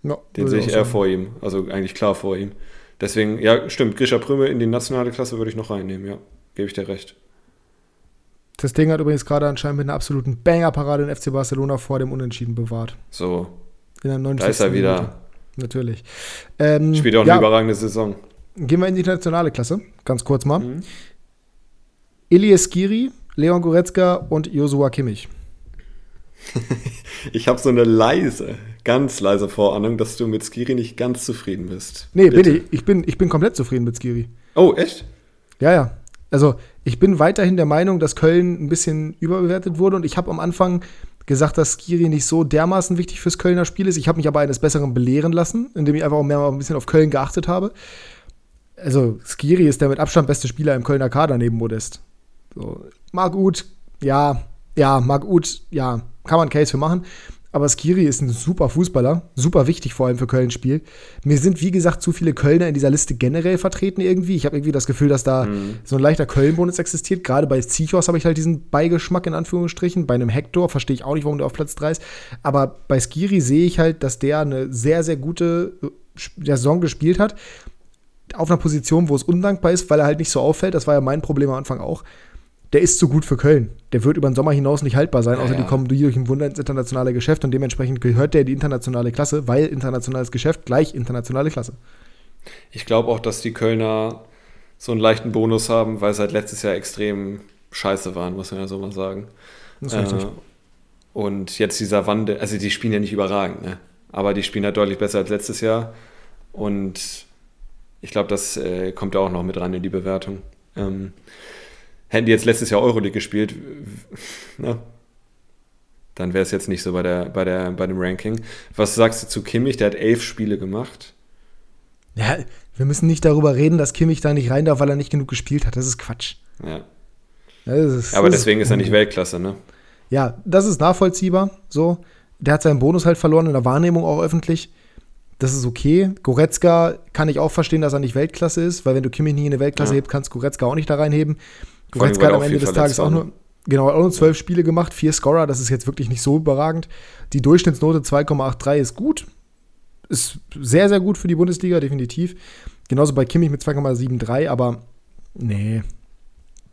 Ja, Den sehe ich eher vor ihm. Also eigentlich klar vor ihm. Deswegen, ja, stimmt, Grisha Prümel in die nationale Klasse würde ich noch reinnehmen, ja. Gebe ich dir recht. Das Ding hat übrigens gerade anscheinend mit einer absoluten Banger-Parade in FC Barcelona vor dem Unentschieden bewahrt. So. In der 90. Da ist er wieder. Minute. Natürlich. Ähm, Spielt auch eine ja, überragende Saison. Gehen wir in die internationale Klasse, ganz kurz mal. Mhm. Elias Giri, Leon Goretzka und Joshua Kimmich. ich habe so eine leise, ganz leise Vorahnung, dass du mit Skiri nicht ganz zufrieden bist. Nee, Bitte. bin ich. Ich bin, ich bin komplett zufrieden mit Skiri. Oh, echt? Ja, ja. Also, ich bin weiterhin der Meinung, dass Köln ein bisschen überbewertet wurde und ich habe am Anfang gesagt, dass Skiri nicht so dermaßen wichtig fürs Kölner Spiel ist. Ich habe mich aber eines Besseren belehren lassen, indem ich einfach auch mehr mal ein bisschen auf Köln geachtet habe. Also, Skiri ist der mit Abstand beste Spieler im Kölner Kader neben Modest. So, Marc Uth, ja, ja, Marc Uth, ja, kann man Case für machen. Aber Skiri ist ein super Fußballer, super wichtig vor allem für Kölns Spiel. Mir sind, wie gesagt, zu viele Kölner in dieser Liste generell vertreten irgendwie. Ich habe irgendwie das Gefühl, dass da mhm. so ein leichter Köln-Bonus existiert. Gerade bei Zichos habe ich halt diesen Beigeschmack in Anführungsstrichen. Bei einem Hector verstehe ich auch nicht, warum der auf Platz 3 ist. Aber bei Skiri sehe ich halt, dass der eine sehr, sehr gute äh, Saison gespielt hat. Auf einer Position, wo es undankbar ist, weil er halt nicht so auffällt. Das war ja mein Problem am Anfang auch der ist zu gut für Köln. Der wird über den Sommer hinaus nicht haltbar sein, außer ja, die kommen durch ein Wunder ins internationale Geschäft und dementsprechend gehört der in die internationale Klasse, weil internationales Geschäft gleich internationale Klasse. Ich glaube auch, dass die Kölner so einen leichten Bonus haben, weil sie halt letztes Jahr extrem scheiße waren, muss man ja so mal sagen. Das ist richtig. Äh, und jetzt dieser Wandel, also die spielen ja nicht überragend, ne? aber die spielen halt deutlich besser als letztes Jahr. Und ich glaube, das äh, kommt ja auch noch mit rein in die Bewertung. Ähm, hätten die jetzt letztes Jahr Euroleague gespielt, ne? dann wäre es jetzt nicht so bei, der, bei, der, bei dem Ranking. Was sagst du zu Kimmich? Der hat elf Spiele gemacht. Ja, wir müssen nicht darüber reden, dass Kimmich da nicht rein darf, weil er nicht genug gespielt hat. Das ist Quatsch. Ja. Ist, Aber deswegen ist, ist er nicht Weltklasse, ne? Ja, das ist nachvollziehbar. So, der hat seinen Bonus halt verloren in der Wahrnehmung auch öffentlich. Das ist okay. Goretzka kann ich auch verstehen, dass er nicht Weltklasse ist, weil wenn du Kimmich nie in eine Weltklasse ja. hebst, kannst Goretzka auch nicht da reinheben. Goretzka hat am Ende des Tages auch nur, genau, auch nur zwölf Spiele gemacht, vier Scorer, das ist jetzt wirklich nicht so überragend. Die Durchschnittsnote 2,83 ist gut. Ist sehr, sehr gut für die Bundesliga, definitiv. Genauso bei Kimmich mit 2,73, aber nee.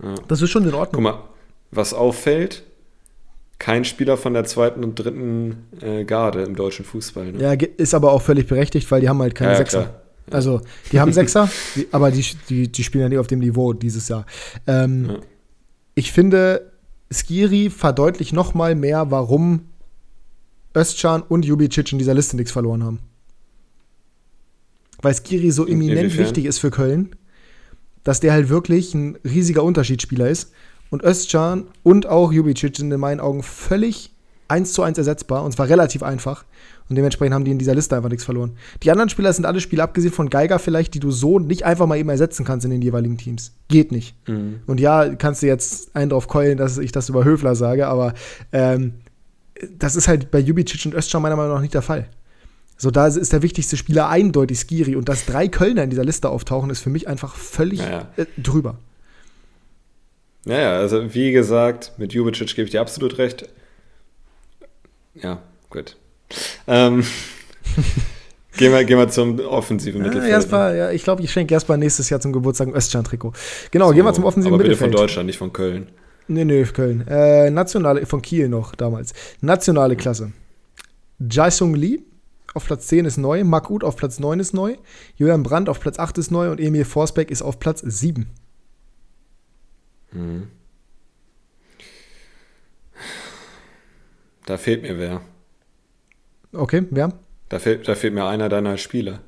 Ja. Das ist schon in Ordnung. Guck mal, was auffällt, kein Spieler von der zweiten und dritten äh, Garde im deutschen Fußball. Ne? Ja, ist aber auch völlig berechtigt, weil die haben halt keine ja, Sechser. Klar. Also, die haben Sechser, die, aber die, die, die spielen ja nicht auf dem Niveau dieses Jahr. Ähm, ja. Ich finde, Skiri verdeutlicht noch mal mehr, warum Özcan und Jubicic in dieser Liste nichts verloren haben. Weil Skiri so eminent wichtig ist für Köln, dass der halt wirklich ein riesiger Unterschiedsspieler ist. Und Özcan und auch Jubicic sind in meinen Augen völlig eins zu eins ersetzbar und zwar relativ einfach. Und dementsprechend haben die in dieser Liste einfach nichts verloren. Die anderen Spieler sind alle Spieler, abgesehen von Geiger vielleicht, die du so nicht einfach mal eben ersetzen kannst in den jeweiligen Teams. Geht nicht. Mhm. Und ja, kannst du jetzt einen drauf keulen, dass ich das über Höfler sage, aber ähm, das ist halt bei Jubicic und Özcan meiner Meinung nach nicht der Fall. So, da ist der wichtigste Spieler eindeutig Skiri. Und dass drei Kölner in dieser Liste auftauchen, ist für mich einfach völlig naja. äh, drüber. Naja, also wie gesagt, mit Jubicic gebe ich dir absolut recht. Ja, gut. Ähm, gehen, wir, gehen wir zum offensiven Mittelfeld. Ja, Jasper, ja, ich glaube, ich schenke Jasper nächstes Jahr zum Geburtstag ein Östjan-Trikot. Genau, so, gehen wir zum offensiven aber Mittelfeld. bitte von Deutschland, nicht von Köln. Nee, nee, Köln. Äh, nationale, von Kiel noch damals. Nationale Klasse. Jaisung Lee auf Platz 10 ist neu, Mark Uth auf Platz 9 ist neu, Julian Brandt auf Platz 8 ist neu und Emil Forsbeck ist auf Platz 7. Mhm. Da fehlt mir wer. Okay, wer? Da fehlt, da fehlt mir einer deiner Spieler.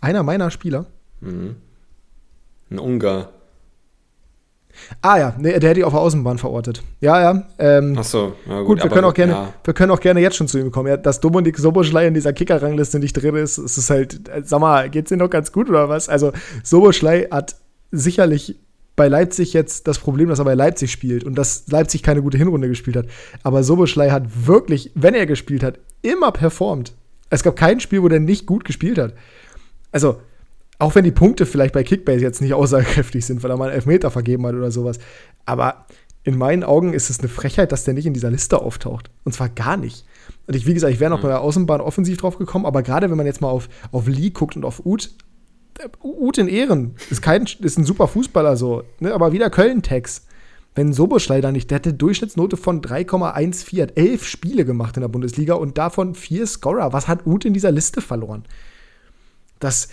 Einer meiner Spieler? Mhm. Ein Ungar. Ah ja, nee, der hätte ich auf der Außenbahn verortet. Ja, ja. Ähm, Ach so, ja, gut. gut wir, können auch gerne, ja. wir können auch gerne jetzt schon zu ihm kommen. Ja, dass Dominik Soboschlei in dieser Kicker-Rangliste nicht drin ist, ist es halt, äh, sag mal, geht's dir noch ganz gut oder was? Also, Soboschlei hat sicherlich bei Leipzig jetzt das Problem, dass er bei Leipzig spielt und dass Leipzig keine gute Hinrunde gespielt hat. Aber Soboschlei hat wirklich, wenn er gespielt hat, immer performt. Es gab kein Spiel, wo der nicht gut gespielt hat. Also, auch wenn die Punkte vielleicht bei Kickbase jetzt nicht aussagekräftig sind, weil er mal einen Elfmeter vergeben hat oder sowas. Aber in meinen Augen ist es eine Frechheit, dass der nicht in dieser Liste auftaucht. Und zwar gar nicht. Und ich, wie gesagt, ich wäre noch bei der Außenbahn offensiv drauf gekommen, aber gerade wenn man jetzt mal auf, auf Lee guckt und auf Uth, Uth in Ehren ist, kein, ist ein super Fußballer so, ne? aber wieder Köln-Tex. Wenn Soboschlei da nicht, der hatte Durchschnittsnote von 3,14, hat elf Spiele gemacht in der Bundesliga und davon vier Scorer. Was hat Uth in dieser Liste verloren? Das,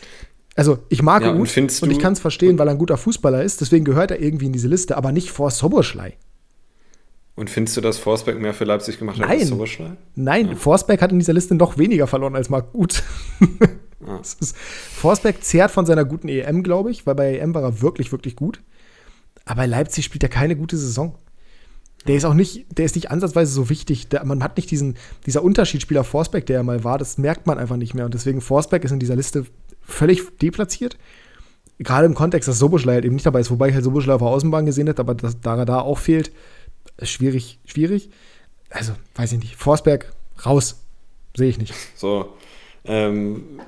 also ich mag ja, Uth und, und ich kann es verstehen, weil er ein guter Fußballer ist, deswegen gehört er irgendwie in diese Liste, aber nicht vor Soboschlei. Und findest du, dass Forsberg mehr für Leipzig gemacht hat als Soboschlei? Nein, ja. Forsberg hat in dieser Liste noch weniger verloren als Marc Uth. ah. Forsberg zehrt von seiner guten EM, glaube ich, weil bei EM war er wirklich, wirklich gut. Aber Leipzig spielt er keine gute Saison. Der ist auch nicht, der ist nicht ansatzweise so wichtig. Der, man hat nicht diesen, dieser Unterschiedsspieler Forsberg, der er mal war, das merkt man einfach nicht mehr. Und deswegen Forsberg ist in dieser Liste völlig deplatziert. Gerade im Kontext, dass Soboschlei halt eben nicht dabei ist, wobei ich halt Soboschlei auf der Außenbahn gesehen hätte, aber dass, da er da auch fehlt, ist schwierig, schwierig. Also, weiß ich nicht. Forsberg, raus. Sehe ich nicht. So. Ähm,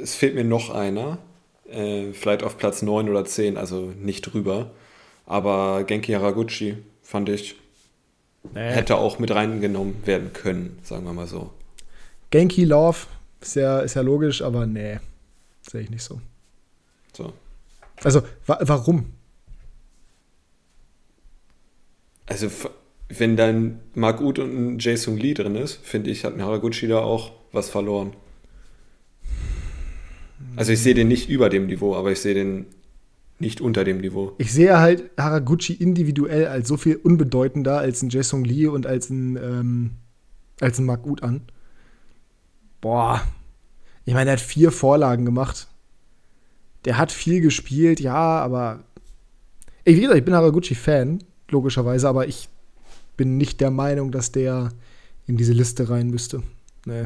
es fehlt mir noch einer. Äh, vielleicht auf Platz 9 oder 10, also nicht drüber. Aber Genki Haraguchi fand ich, nee. hätte auch mit reingenommen werden können, sagen wir mal so. Genki Love ist ja, ist ja logisch, aber nee. Sehe ich nicht so. So. Also, wa warum? Also, wenn dann Mark Uth und ein Jason Lee drin ist, finde ich, hat ein Haraguchi da auch was verloren. Also, ich sehe den nicht über dem Niveau, aber ich sehe den nicht unter dem Niveau. Ich sehe halt Haraguchi individuell als so viel unbedeutender als ein Jason Lee und als ein, ähm, als ein Mark Uth an. Boah, ich meine, er hat vier Vorlagen gemacht. Der hat viel gespielt, ja, aber. Ich, wie gesagt, ich bin Haraguchi-Fan, logischerweise, aber ich bin nicht der Meinung, dass der in diese Liste rein müsste. Nee.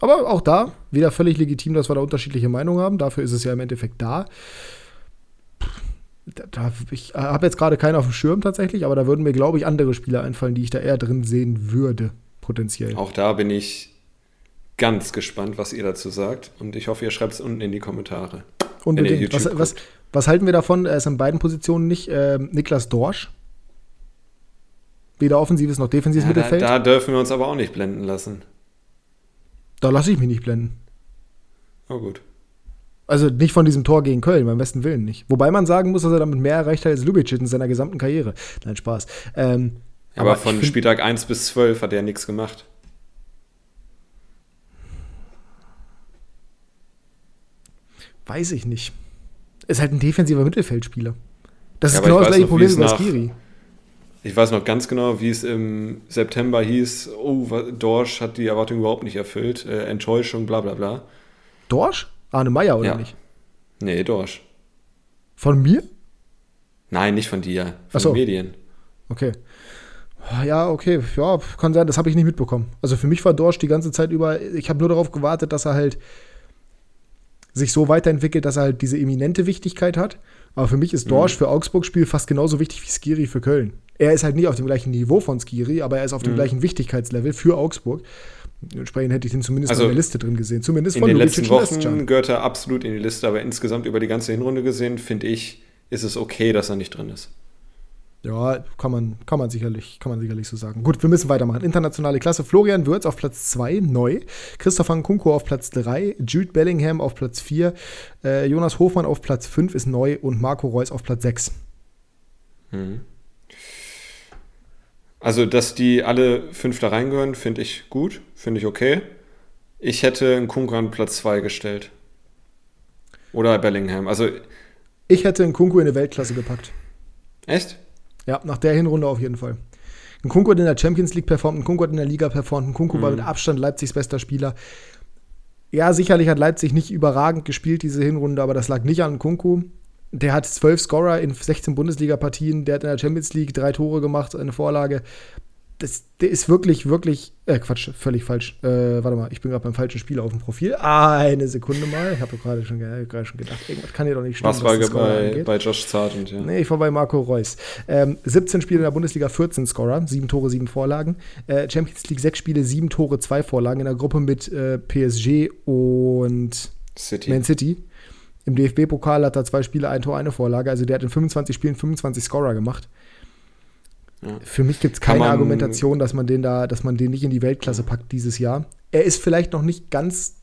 Aber auch da, wieder völlig legitim, dass wir da unterschiedliche Meinungen haben. Dafür ist es ja im Endeffekt da. da ich habe jetzt gerade keinen auf dem Schirm tatsächlich, aber da würden mir, glaube ich, andere Spieler einfallen, die ich da eher drin sehen würde, potenziell. Auch da bin ich ganz gespannt, was ihr dazu sagt. Und ich hoffe, ihr schreibt es unten in die Kommentare. Unbedingt. Was, was, was, halten wir davon? Er ist in beiden Positionen nicht äh, Niklas Dorsch. Weder offensives noch defensives ja, Mittelfeld. Da, da dürfen wir uns aber auch nicht blenden lassen. Da lasse ich mich nicht blenden. Oh gut. Also nicht von diesem Tor gegen Köln, beim besten Willen nicht. Wobei man sagen muss, dass er damit mehr erreicht hat als Lubicic in seiner gesamten Karriere. Nein, Spaß. Ähm, aber, aber von Spieltag 1 bis 12 hat er nichts gemacht. Weiß ich nicht. Ist halt ein defensiver Mittelfeldspieler. Das ja, ist genau das gleiche Problem wie Skiri. Ich weiß noch ganz genau, wie es im September hieß, oh, Dorsch hat die Erwartung überhaupt nicht erfüllt, äh, Enttäuschung, bla bla bla. Dorsch? Arne Meyer, oder ja. nicht? Nee, Dorsch. Von mir? Nein, nicht von dir, von so. den Medien. Okay. Ja, okay, ja, kann sein, das habe ich nicht mitbekommen. Also für mich war Dorsch die ganze Zeit über, ich habe nur darauf gewartet, dass er halt sich so weiterentwickelt, dass er halt diese eminente Wichtigkeit hat. Aber für mich ist Dorsch mhm. für Augsburg-Spiel fast genauso wichtig wie Skiri für Köln. Er ist halt nicht auf dem gleichen Niveau von Skiri, aber er ist auf dem mhm. gleichen Wichtigkeitslevel für Augsburg. Entsprechend hätte ich den zumindest also in der Liste drin gesehen. Zumindest von in den letzten Wochen gehört er absolut in die Liste, aber insgesamt über die ganze Hinrunde gesehen, finde ich, ist es okay, dass er nicht drin ist. Ja, kann man, kann, man sicherlich, kann man sicherlich so sagen. Gut, wir müssen weitermachen. Internationale Klasse. Florian Würz auf Platz 2, neu. Christopher Nkunku auf Platz 3. Jude Bellingham auf Platz 4. Äh, Jonas Hofmann auf Platz 5 ist neu. Und Marco Reus auf Platz 6. Hm. Also, dass die alle fünf da reingehören, finde ich gut. Finde ich okay. Ich hätte Nkunku an Platz 2 gestellt. Oder Bellingham. Also. Ich hätte Nkunku in eine Weltklasse gepackt. Echt? Ja, nach der Hinrunde auf jeden Fall. Ein Kunku hat in der Champions League performt, ein Kunku hat in der Liga performt, ein Kunku mhm. war mit Abstand Leipzigs bester Spieler. Ja, sicherlich hat Leipzig nicht überragend gespielt, diese Hinrunde, aber das lag nicht an Kunku. Der hat zwölf Scorer in 16 Bundesliga-Partien, der hat in der Champions League drei Tore gemacht, eine Vorlage das, der ist wirklich, wirklich, äh, Quatsch, völlig falsch. Äh, warte mal, ich bin gerade beim falschen Spieler auf dem Profil. eine Sekunde mal. Ich habe gerade schon, schon gedacht, irgendwas kann hier doch nicht stimmen. Was war bei, bei Josh Sargent, ja. Nee, ich war bei Marco Reus. Ähm, 17 Spiele in der Bundesliga, 14 Scorer, 7 Tore, 7 Vorlagen. Äh, Champions League 6 Spiele, 7 Tore, 2 Vorlagen in der Gruppe mit äh, PSG und City. Man City. Im DFB-Pokal hat er zwei Spiele, ein Tor, eine Vorlage. Also der hat in 25 Spielen 25 Scorer gemacht. Für mich gibt es keine Argumentation, dass man den da, dass man den nicht in die Weltklasse packt dieses Jahr. Er ist vielleicht noch nicht ganz,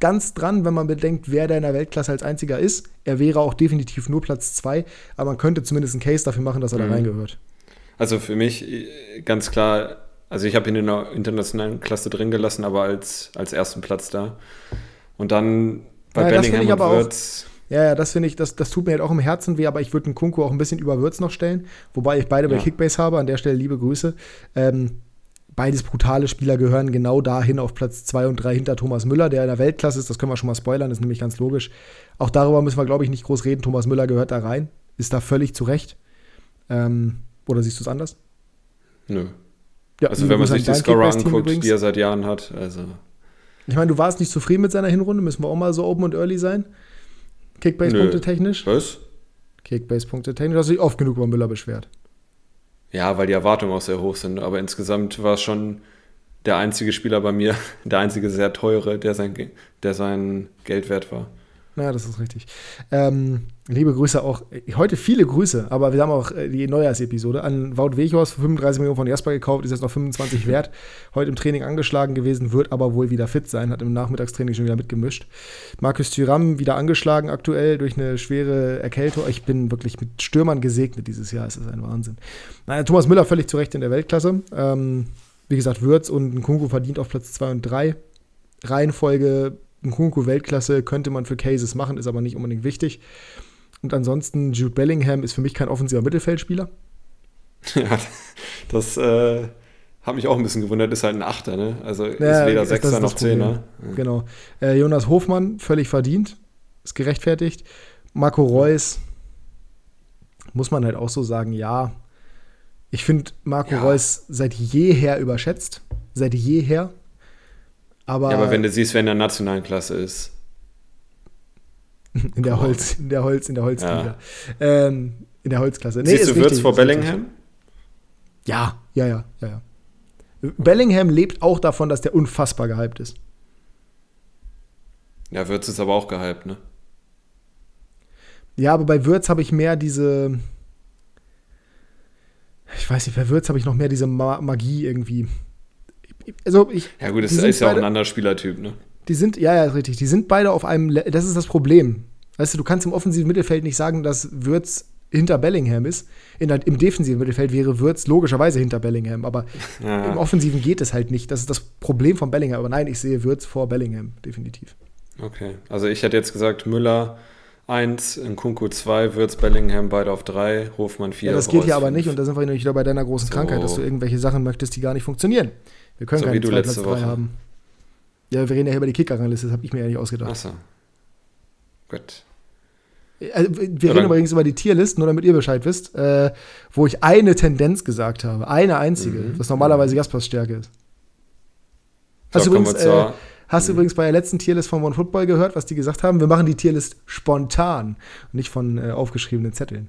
ganz dran, wenn man bedenkt, wer da in der Weltklasse als einziger ist. Er wäre auch definitiv nur Platz zwei, aber man könnte zumindest einen Case dafür machen, dass er mhm. da reingehört. Also für mich äh, ganz klar, also ich habe ihn in der internationalen Klasse drin gelassen, aber als, als ersten Platz da. Und dann bei ja, Bellingham und Wirtz ja, ja, das finde ich, das, das tut mir halt auch im Herzen weh, aber ich würde einen Kunku auch ein bisschen über Würz noch stellen, wobei ich beide ja. bei Kickbase habe, an der Stelle liebe Grüße. Ähm, beides brutale Spieler gehören genau dahin auf Platz 2 und 3 hinter Thomas Müller, der in der Weltklasse ist, das können wir schon mal spoilern, das ist nämlich ganz logisch. Auch darüber müssen wir, glaube ich, nicht groß reden. Thomas Müller gehört da rein, ist da völlig zu Recht. Ähm, oder siehst du es anders? Nö. Ja, also wenn man sich die Scorer anguckt, die er seit Jahren hat, also. Ich meine, du warst nicht zufrieden mit seiner Hinrunde, müssen wir auch mal so open und early sein. Kickbase-Punkte technisch? Was? Kickbase-Punkte technisch. Hast du dich oft genug über Müller beschwert? Ja, weil die Erwartungen auch sehr hoch sind. Aber insgesamt war es schon der einzige Spieler bei mir, der einzige sehr teure, der sein, der sein Geld wert war. Ja, das ist richtig. Ähm, liebe Grüße auch, heute viele Grüße, aber wir haben auch äh, die Neujahrsepisode an Wout Weghorst für 35 Millionen von Jasper gekauft, ist jetzt noch 25 wert. Heute im Training angeschlagen gewesen, wird aber wohl wieder fit sein, hat im Nachmittagstraining schon wieder mitgemischt. Markus Thüram wieder angeschlagen aktuell durch eine schwere Erkältung. Ich bin wirklich mit Stürmern gesegnet dieses Jahr, es ist ein Wahnsinn. Naja, Thomas Müller völlig zu Recht in der Weltklasse. Ähm, wie gesagt, Würz und Nkunku verdient auf Platz 2 und 3. Reihenfolge Nkunku Weltklasse könnte man für Cases machen, ist aber nicht unbedingt wichtig. Und ansonsten, Jude Bellingham ist für mich kein offensiver Mittelfeldspieler. Ja, das äh, hat mich auch ein bisschen gewundert, ist halt ein Achter, ne? Also ist ja, weder Sechster noch Zehner. Ja. Genau. Äh, Jonas Hofmann, völlig verdient, ist gerechtfertigt. Marco Reus, muss man halt auch so sagen, ja. Ich finde Marco ja. Reus seit jeher überschätzt. Seit jeher. Aber, ja, aber wenn du siehst, wer in der nationalen Klasse ist. in der Holz, in der Holz, in der Holzliga. Ja. Ähm, in der Holzklasse. Nee, Siehst du Würz vor Bellingham? Ja, ja, ja, ja, ja. Bellingham lebt auch davon, dass der unfassbar gehypt ist. Ja, Würz ist aber auch gehypt, ne? Ja, aber bei Würz habe ich mehr diese. Ich weiß nicht, bei Würz habe ich noch mehr diese Magie irgendwie also ich, ja gut, das ist ja auch ein anderer Spielertyp, ne? Die sind, ja, ja, richtig. Die sind beide auf einem, das ist das Problem. Weißt du, du kannst im offensiven Mittelfeld nicht sagen, dass Würz hinter Bellingham ist. In, Im defensiven Mittelfeld wäre Würz logischerweise hinter Bellingham, aber ja. im offensiven geht es halt nicht. Das ist das Problem von Bellingham. Aber nein, ich sehe Würz vor Bellingham, definitiv. Okay, also ich hätte jetzt gesagt, Müller 1, Nkunku 2, Würz, Bellingham beide auf 3, Hofmann 4. Ja, das geht hier aber nicht und da sind wir wieder bei deiner großen so. Krankheit, dass du irgendwelche Sachen möchtest, die gar nicht funktionieren. Wir können so keine zwei Platz drei haben. Ja, wir reden ja hier über die Kicker-Rangliste, das habe ich mir ja nicht ausgedacht. Achso. Gut. Also, wir ja, reden übrigens über die Tierlist, nur damit ihr Bescheid wisst, äh, wo ich eine Tendenz gesagt habe. Eine einzige, mhm. was normalerweise Jaspers Stärke ist. Hast, so, du übrigens, äh, hast mhm. übrigens bei der letzten Tierlist von One Football gehört, was die gesagt haben? Wir machen die Tierlist spontan und nicht von äh, aufgeschriebenen Zetteln.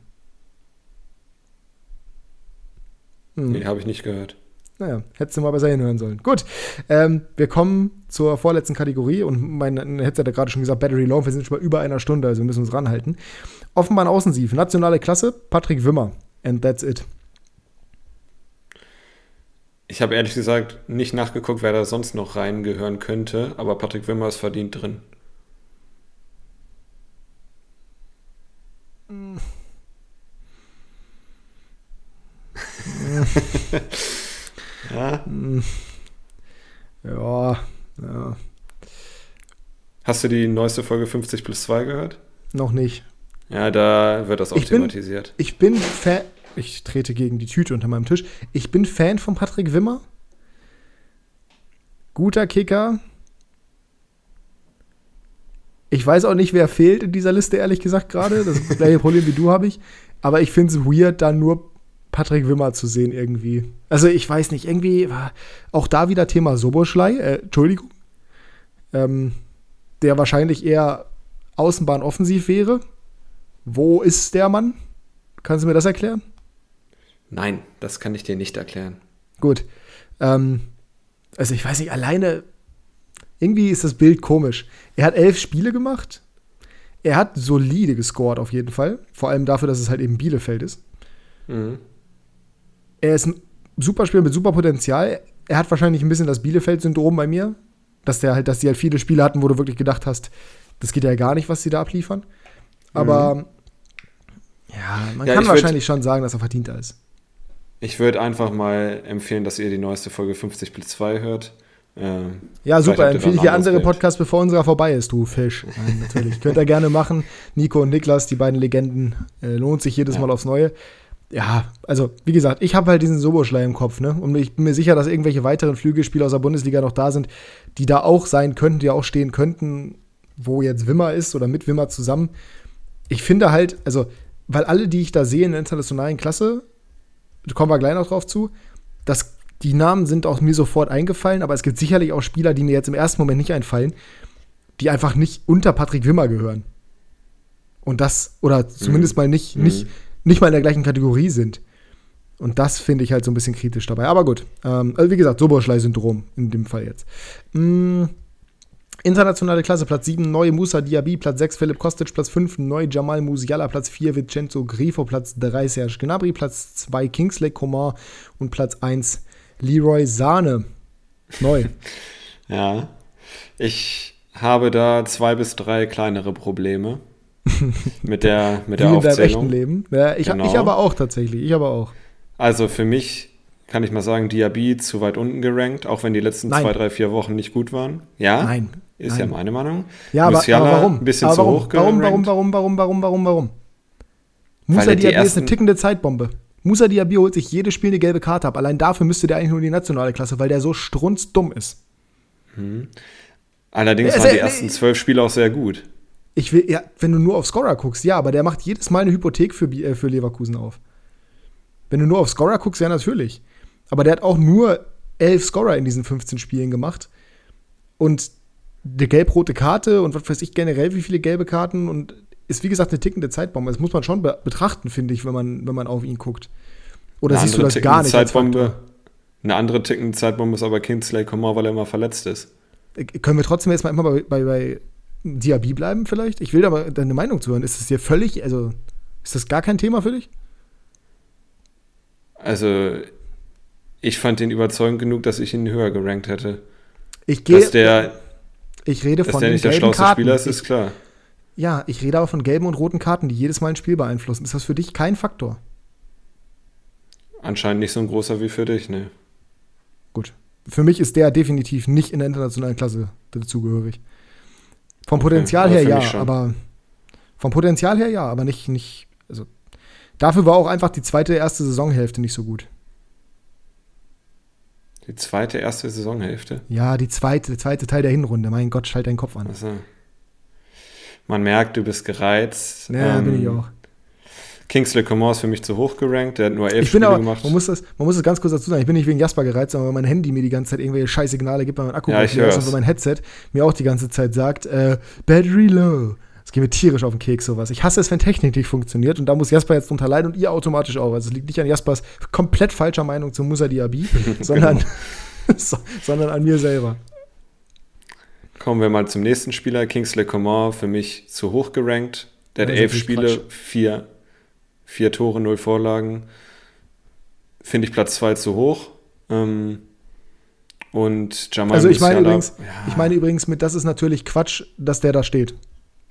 Hm. Nee, habe ich nicht gehört. Naja, hättest du mal besser hinhören sollen. Gut, ähm, wir kommen zur vorletzten Kategorie und mein Headset hat gerade schon gesagt, Battery Low, wir sind schon mal über einer Stunde, also wir müssen uns ranhalten. Offenbahn Außensief, nationale Klasse, Patrick Wimmer. And that's it. Ich habe ehrlich gesagt nicht nachgeguckt, wer da sonst noch reingehören könnte, aber Patrick Wimmer ist verdient drin. Mm. Ja. Ja, ja. Hast du die neueste Folge 50 plus 2 gehört? Noch nicht. Ja, da wird das auch ich thematisiert. Bin, ich bin Fan. Ich trete gegen die Tüte unter meinem Tisch. Ich bin Fan von Patrick Wimmer. Guter Kicker. Ich weiß auch nicht, wer fehlt in dieser Liste, ehrlich gesagt, gerade. Das gleiche Problem wie du habe ich. Aber ich finde es weird, da nur Patrick Wimmer zu sehen irgendwie. Also ich weiß nicht, irgendwie auch da wieder Thema Soboschlei, äh, Entschuldigung, ähm, der wahrscheinlich eher Außenbahn offensiv wäre. Wo ist der Mann? Kannst du mir das erklären? Nein, das kann ich dir nicht erklären. Gut. Ähm, also ich weiß nicht, alleine irgendwie ist das Bild komisch. Er hat elf Spiele gemacht. Er hat solide gescored auf jeden Fall. Vor allem dafür, dass es halt eben Bielefeld ist. Mhm. Er ist ein super Spieler mit super Potenzial. Er hat wahrscheinlich ein bisschen das Bielefeld-Syndrom bei mir. Dass der halt, dass die halt viele Spiele hatten, wo du wirklich gedacht hast, das geht ja gar nicht, was sie da abliefern. Aber mhm. ja, man ja, kann wahrscheinlich schon sagen, dass er verdienter ist. Ich würde einfach mal empfehlen, dass ihr die neueste Folge 50 plus 2 hört. Ähm, ja, super. Empfehle ich dir andere Podcasts, bevor unserer vorbei ist, du Fisch. Nein, natürlich. Könnt ihr gerne machen. Nico und Niklas, die beiden Legenden, äh, lohnt sich jedes ja. Mal aufs Neue. Ja, also, wie gesagt, ich habe halt diesen Soboschlei im Kopf, ne? Und ich bin mir sicher, dass irgendwelche weiteren Flügelspieler aus der Bundesliga noch da sind, die da auch sein könnten, die auch stehen könnten, wo jetzt Wimmer ist oder mit Wimmer zusammen. Ich finde halt, also, weil alle, die ich da sehe in der internationalen Klasse, kommen wir gleich noch drauf zu. Das, die Namen sind auch mir sofort eingefallen, aber es gibt sicherlich auch Spieler, die mir jetzt im ersten Moment nicht einfallen, die einfach nicht unter Patrick Wimmer gehören. Und das, oder zumindest mhm. mal nicht, mhm. nicht, nicht mal in der gleichen Kategorie sind. Und das finde ich halt so ein bisschen kritisch dabei. Aber gut, ähm, also wie gesagt, Soboschlei-Syndrom in dem Fall jetzt. Mm, Internationale Klasse, Platz 7, Neu Musa Diaby, Platz 6, Philipp Kostic, Platz 5, Neu Jamal Musiala, Platz 4, Vincenzo Grifo, Platz 3, Serge Gnabry, Platz 2, Kingsley Coman und Platz 1, Leroy Sahne. Neu. ja, ich habe da zwei bis drei kleinere Probleme mit der, mit der Wie Aufzählung. In deinem echten Leben. Ja, ich, genau. ich aber auch tatsächlich, ich aber auch. Also für mich kann ich mal sagen, Diaby zu weit unten gerankt, auch wenn die letzten Nein. zwei, drei, vier Wochen nicht gut waren. Ja, Nein. ist Nein. ja meine Meinung. Ja, aber, aber warum? Ein bisschen aber warum? zu hoch warum, warum, warum, warum, warum, warum, warum? Musa Diaby ist eine tickende Zeitbombe. Musa Diaby holt sich jedes Spiel eine gelbe Karte ab. Allein dafür müsste der eigentlich nur in die nationale Klasse, weil der so strunzdumm ist. Hm. Allerdings waren die ersten zwölf Spiele auch sehr gut. Ich will, ja, wenn du nur auf Scorer guckst, ja, aber der macht jedes Mal eine Hypothek für, äh, für Leverkusen auf. Wenn du nur auf Scorer guckst, ja, natürlich. Aber der hat auch nur elf Scorer in diesen 15 Spielen gemacht. Und eine gelb-rote Karte und was weiß ich generell, wie viele gelbe Karten und ist wie gesagt eine tickende Zeitbombe. Das muss man schon be betrachten, finde ich, wenn man, wenn man auf ihn guckt. Oder eine siehst du das gar nicht? Zeitbombe, eine andere tickende Zeitbombe ist aber Kingsley Coman, weil er immer verletzt ist. Äh, können wir trotzdem jetzt mal immer bei, bei, bei Diaby bleiben, vielleicht? Ich will da mal deine Meinung zu hören. Ist das dir völlig, also ist das gar kein Thema für dich? Also, ich fand den überzeugend genug, dass ich ihn höher gerankt hätte. Ich gehe. Dass der, ich rede dass von der nicht der schlauste Karten. Spieler ist, ist klar. Ja, ich rede aber von gelben und roten Karten, die jedes Mal ein Spiel beeinflussen. Ist das für dich kein Faktor? Anscheinend nicht so ein großer wie für dich, ne. Gut. Für mich ist der definitiv nicht in der internationalen Klasse dazugehörig. Vom okay, Potenzial her ja, aber vom Potenzial her ja, aber nicht, nicht, also dafür war auch einfach die zweite, erste Saisonhälfte nicht so gut. Die zweite, erste Saisonhälfte? Ja, die zweite, der zweite Teil der Hinrunde. Mein Gott, schalt deinen Kopf an. Also, man merkt, du bist gereizt. Ja, ähm, bin ich auch. Kingsley Coman ist für mich zu hoch gerankt, der hat nur elf ich Spiele aber, gemacht. Man muss, das, man muss das ganz kurz dazu sagen, ich bin nicht wegen Jasper gereizt, sondern weil mein Handy mir die ganze Zeit irgendwelche scheiß Signale gibt, weil mein Akku ja, ich ist und mein Headset mir auch die ganze Zeit sagt, äh, Battery low. Das geht mir tierisch auf den Keks, sowas. Ich hasse es, wenn Technik nicht funktioniert und da muss Jasper jetzt drunter leiden und ihr automatisch auch. Also es liegt nicht an Jaspers komplett falscher Meinung zu Musa Diaby, sondern, genau. sondern an mir selber. Kommen wir mal zum nächsten Spieler, Kingsley Coman, für mich zu hoch gerankt. Der hat elf Spiele, vier, vier Tore, null Vorlagen. Finde ich Platz zwei zu hoch. Ähm, und Jamal Also ich meine übrigens, ja. ich meine übrigens mit, das ist natürlich Quatsch, dass der da steht.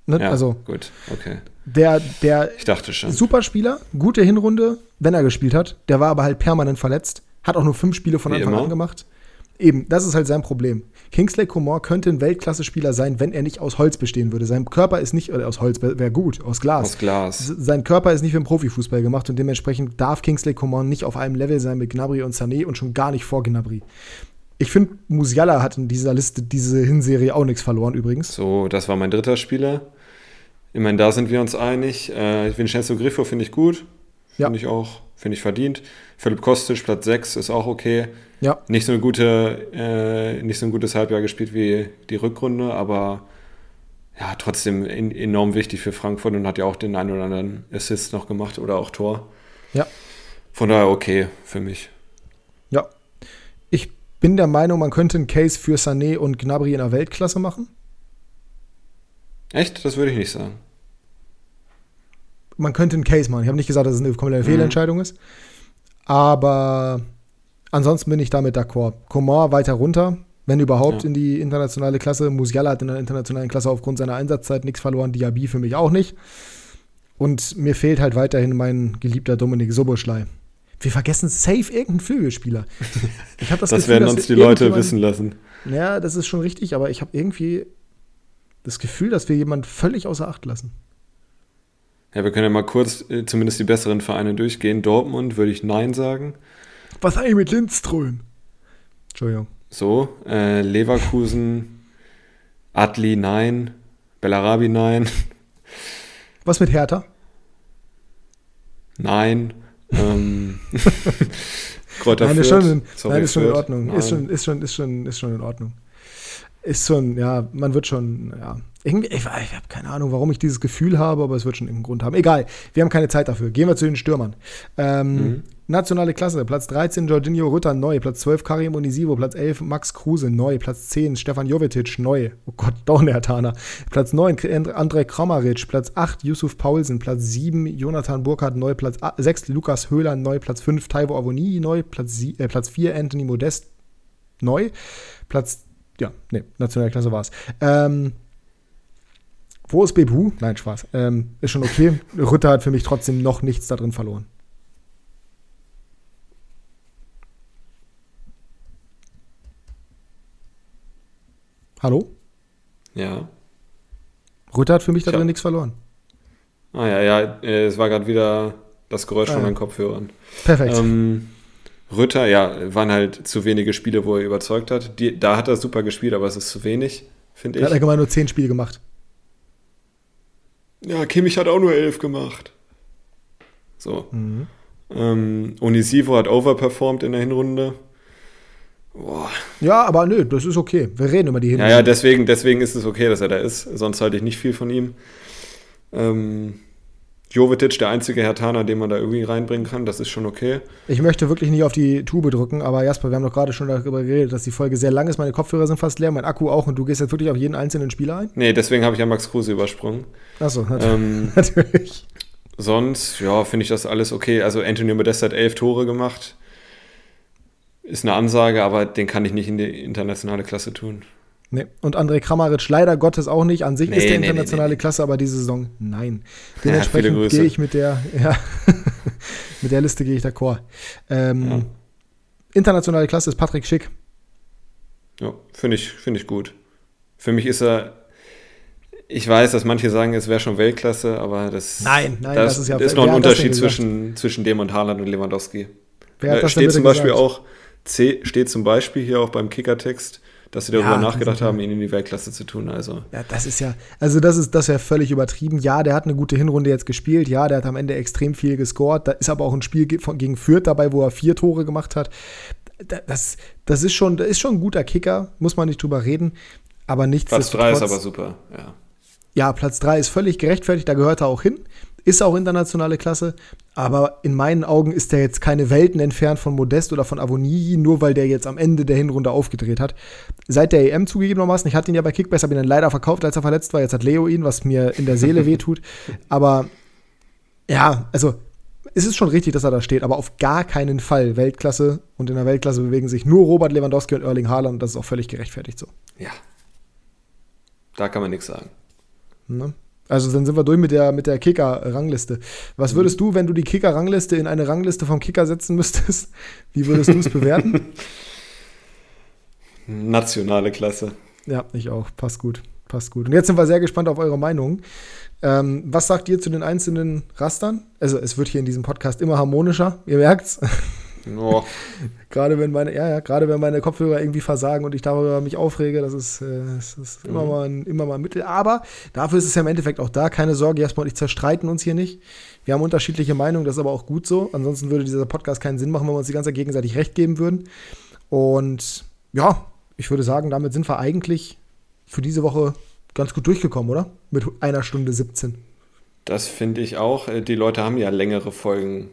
Ne? Ja, also gut, okay. Der, der ich dachte schon. Superspieler, gute Hinrunde, wenn er gespielt hat. Der war aber halt permanent verletzt. Hat auch nur fünf Spiele von Wie Anfang immer. an gemacht. Eben, das ist halt sein Problem. Kingsley Coman könnte ein Weltklasse-Spieler sein, wenn er nicht aus Holz bestehen würde. Sein Körper ist nicht, oder aus Holz wäre gut, aus Glas. Aus Glas. Sein Körper ist nicht für den Profifußball gemacht und dementsprechend darf Kingsley Coman nicht auf einem Level sein mit Gnabry und Sané und schon gar nicht vor Gnabry. Ich finde, Musiala hat in dieser Liste diese Hinserie auch nichts verloren übrigens. So, das war mein dritter Spieler. Ich meine, da sind wir uns einig. Äh, Vincenzo Griffo finde ich gut. Ja. Finde ich auch, finde ich verdient. Philipp Kostic, Platz 6, ist auch okay. Ja. Nicht so, eine gute, äh, nicht so ein gutes Halbjahr gespielt wie die Rückrunde, aber ja, trotzdem in, enorm wichtig für Frankfurt und hat ja auch den einen oder anderen Assist noch gemacht oder auch Tor. Ja. Von daher okay für mich. Ja. Ich bin der Meinung, man könnte einen Case für Sané und Gnabry in der Weltklasse machen. Echt? Das würde ich nicht sagen. Man könnte einen Case machen. Ich habe nicht gesagt, dass es eine komplette mhm. Fehlentscheidung ist. Aber ansonsten bin ich damit d'accord. Coman weiter runter, wenn überhaupt ja. in die internationale Klasse. Musiala hat in der internationalen Klasse aufgrund seiner Einsatzzeit nichts verloren. Diaby für mich auch nicht. Und mir fehlt halt weiterhin mein geliebter Dominik Soboschlei. Wir vergessen safe irgendeinen Flügelspieler. Ich das, das Gefühl, werden uns die Leute wissen lassen. Ja, das ist schon richtig, aber ich habe irgendwie das Gefühl, dass wir jemanden völlig außer Acht lassen. Ja, wir können ja mal kurz äh, zumindest die besseren Vereine durchgehen. Dortmund würde ich Nein sagen. Was eigentlich mit Lindström? Entschuldigung. So, äh, Leverkusen, Adli Nein, Bellarabi Nein. Was mit Hertha? Nein. Ähm, Kräuter nein, ist schon, in, Sorry, nein, ist schon in Ordnung. Ist schon, ist, schon, ist, schon, ist schon in Ordnung. Ist schon, ja, man wird schon, ja, irgendwie, ich, ich habe keine Ahnung, warum ich dieses Gefühl habe, aber es wird schon irgendeinen Grund haben. Egal, wir haben keine Zeit dafür. Gehen wir zu den Stürmern. Ähm, mhm. Nationale Klasse, Platz 13 Jorginho Rütter, neu. Platz 12 Karim Onisivo, Platz 11 Max Kruse, neu. Platz 10 Stefan Jovetic, neu. Oh Gott, Hertaner. Platz 9 André Kramaric, Platz 8 Yusuf Paulsen, Platz 7 Jonathan Burkhardt, neu. Platz 6 Lukas Höhler, neu. Platz 5 Taiwo Avoni, neu. Platz, äh, Platz 4 Anthony Modest, neu. Platz, ja, nee, Nationale Klasse war es. Ähm, wo ist Bebu? Nein, Spaß. Ähm, ist schon okay. Rütter hat für mich trotzdem noch nichts da drin verloren. Hallo? Ja. Rütter hat für mich da drin nichts verloren. Ah ja, ja, äh, es war gerade wieder das Geräusch ah, von meinen Kopfhörern. Perfekt. Ähm, Rütter, ja, waren halt zu wenige Spiele, wo er überzeugt hat. Die, da hat er super gespielt, aber es ist zu wenig, finde ich. Er hat allgemein nur zehn Spiele gemacht. Ja, Kimmich hat auch nur elf gemacht. So. Mhm. Ähm, Onisivo hat overperformed in der Hinrunde. Boah. Ja, aber nö, das ist okay. Wir reden über die Hinrunde. Ja, ja, deswegen, deswegen ist es okay, dass er da ist. Sonst halte ich nicht viel von ihm. Ähm, Jovetic, der einzige Hertaner, den man da irgendwie reinbringen kann, das ist schon okay. Ich möchte wirklich nicht auf die Tube drücken, aber Jasper, wir haben doch gerade schon darüber geredet, dass die Folge sehr lang ist. Meine Kopfhörer sind fast leer, mein Akku auch und du gehst jetzt wirklich auf jeden einzelnen Spieler ein? Nee, deswegen habe ich ja Max Kruse übersprungen. Achso, ähm, natürlich. Sonst, ja, finde ich das alles okay. Also Antonio Modest hat elf Tore gemacht. Ist eine Ansage, aber den kann ich nicht in die internationale Klasse tun. Nee. Und André Kramaric leider Gottes auch nicht. An sich nee, ist der internationale nee, Klasse, aber diese Saison nein. Dementsprechend ja, gehe ich mit der, ja, mit der Liste gehe ich d'accord. Ähm, ja. Internationale Klasse ist Patrick Schick. Ja, finde ich, find ich gut. Für mich ist er, ich weiß, dass manche sagen, es wäre schon Weltklasse, aber das, nein, nein, das, das ist ja ist noch ein Unterschied zwischen, zwischen dem und Haaland und Lewandowski. Wer hat das steht zum Beispiel gesagt? auch, C, steht zum Beispiel hier auch beim Kickertext, dass sie darüber ja, nachgedacht haben, ihn in die Weltklasse zu tun. Also. Ja, das ist ja, also das ist, das wäre völlig übertrieben. Ja, der hat eine gute Hinrunde jetzt gespielt. Ja, der hat am Ende extrem viel gescored. Da ist aber auch ein Spiel gegen Fürth dabei, wo er vier Tore gemacht hat. Das, das ist schon, das ist schon ein guter Kicker, muss man nicht drüber reden. Aber nichts. Platz 3 ist aber super, ja. Ja, Platz 3 ist völlig gerechtfertigt, da gehört er auch hin ist auch internationale Klasse, aber in meinen Augen ist der jetzt keine Welten entfernt von Modest oder von Avonii, nur weil der jetzt am Ende der Hinrunde aufgedreht hat. Seit der EM zugegebenermaßen, ich hatte ihn ja bei Kickbase, habe ihn dann leider verkauft, als er verletzt war. Jetzt hat Leo ihn, was mir in der Seele wehtut. Aber ja, also es ist schon richtig, dass er da steht, aber auf gar keinen Fall Weltklasse. Und in der Weltklasse bewegen sich nur Robert Lewandowski und Erling Haaland und das ist auch völlig gerechtfertigt so. Ja. Da kann man nichts sagen. Ne? Also dann sind wir durch mit der, mit der Kicker-Rangliste. Was würdest du, wenn du die Kicker-Rangliste in eine Rangliste vom Kicker setzen müsstest, wie würdest du es bewerten? Nationale Klasse. Ja, ich auch. Passt gut. Passt gut. Und jetzt sind wir sehr gespannt auf eure Meinung. Ähm, was sagt ihr zu den einzelnen Rastern? Also, es wird hier in diesem Podcast immer harmonischer, ihr merkt's. Oh. gerade wenn meine, ja, ja, gerade wenn meine Kopfhörer irgendwie versagen und ich darüber mich aufrege, das ist, äh, das ist mhm. immer, mal ein, immer mal ein Mittel. Aber dafür ist es ja im Endeffekt auch da. Keine Sorge, Jasper und ich zerstreiten uns hier nicht. Wir haben unterschiedliche Meinungen, das ist aber auch gut so. Ansonsten würde dieser Podcast keinen Sinn machen, wenn wir uns die ganze Zeit gegenseitig recht geben würden. Und ja, ich würde sagen, damit sind wir eigentlich für diese Woche ganz gut durchgekommen, oder? Mit einer Stunde 17. Das finde ich auch. Äh, die Leute haben ja längere Folgen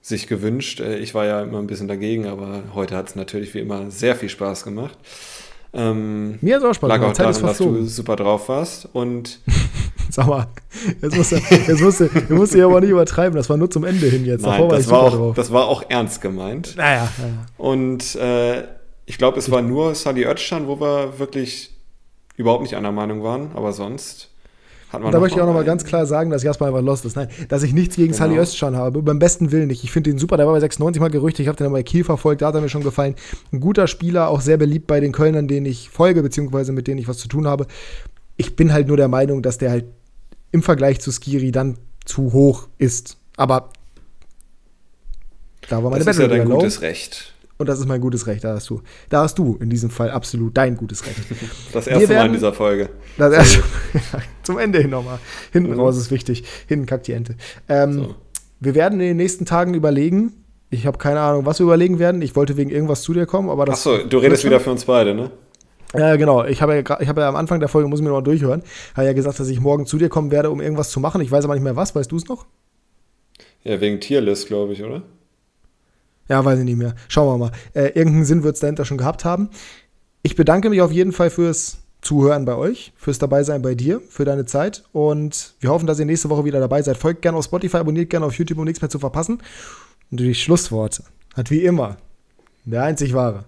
sich gewünscht. Äh, ich war ja immer ein bisschen dagegen, aber heute hat es natürlich wie immer sehr viel Spaß gemacht. Ähm, Mir hat es auch Spaß gemacht. Lag auch daran, dass du super drauf warst und Sag mal, jetzt musst, du, jetzt musst, du, jetzt musst du ja aber nicht übertreiben, das war nur zum Ende hin jetzt. Nein, das, war, war auch, drauf. das war auch ernst gemeint. Naja. naja. Und äh, ich glaube, es war nur Sally Oetschan, wo wir wirklich überhaupt nicht einer Meinung waren, aber sonst und da möchte ich auch nochmal ganz klar sagen, dass Jasper einfach lost ist. Nein, dass ich nichts gegen genau. Sally Özcan habe. Beim besten Willen nicht. Ich finde den super. Der war bei 96 mal Gerüchte. Ich habe den bei Kiel verfolgt. Da hat er mir schon gefallen. Ein guter Spieler, auch sehr beliebt bei den Kölnern, denen ich folge, beziehungsweise mit denen ich was zu tun habe. Ich bin halt nur der Meinung, dass der halt im Vergleich zu Skiri dann zu hoch ist. Aber da war meine Das ist ja dein gutes Recht. Und das ist mein gutes Recht. Da hast du, da hast du in diesem Fall absolut dein gutes Recht. Das erste werden, Mal in dieser Folge. Das erste, zum Ende hin nochmal. Hinten mhm. raus ist wichtig. Hinten kackt die Ente. Ähm, so. Wir werden in den nächsten Tagen überlegen. Ich habe keine Ahnung, was wir überlegen werden. Ich wollte wegen irgendwas zu dir kommen, aber das. Achso, du redest wieder für uns beide, ne? Ja, genau. Ich habe ja, ich hab ja am Anfang der Folge, muss ich mir noch mal durchhören, habe ja gesagt, dass ich morgen zu dir kommen werde, um irgendwas zu machen. Ich weiß aber nicht mehr was. Weißt du es noch? Ja, wegen Tierlist, glaube ich, oder? Ja, weiß ich nicht mehr. Schauen wir mal. Äh, irgendeinen Sinn wird es dahinter schon gehabt haben. Ich bedanke mich auf jeden Fall fürs Zuhören bei euch, fürs Dabeisein bei dir, für deine Zeit. Und wir hoffen, dass ihr nächste Woche wieder dabei seid. Folgt gerne auf Spotify, abonniert gerne auf YouTube, um nichts mehr zu verpassen. Und die Schlussworte hat wie immer der einzig wahre.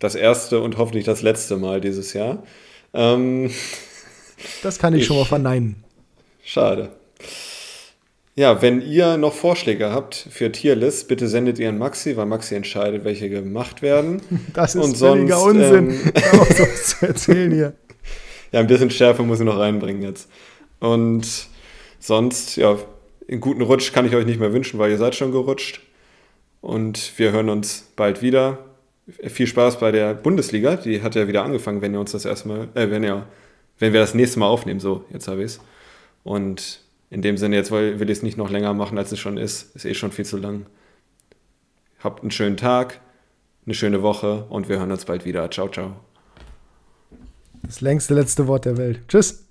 Das erste und hoffentlich das letzte Mal dieses Jahr. Ähm, das kann ich, ich schon mal verneinen. Schade. Ja, wenn ihr noch Vorschläge habt für Tierlists, bitte sendet ihr an Maxi, weil Maxi entscheidet, welche gemacht werden. Das ist Und völliger sonst, Unsinn, ähm, was zu erzählen hier. Ja, ein bisschen Schärfe muss ich noch reinbringen jetzt. Und sonst, ja, einen guten Rutsch kann ich euch nicht mehr wünschen, weil ihr seid schon gerutscht. Und wir hören uns bald wieder. Viel Spaß bei der Bundesliga. Die hat ja wieder angefangen, wenn ihr uns das erstmal, äh, wenn ihr, wenn wir das nächste Mal aufnehmen. So, jetzt habe ich es. Und in dem Sinne, jetzt will, will ich es nicht noch länger machen, als es schon ist. Ist eh schon viel zu lang. Habt einen schönen Tag, eine schöne Woche und wir hören uns bald wieder. Ciao, ciao. Das längste letzte Wort der Welt. Tschüss.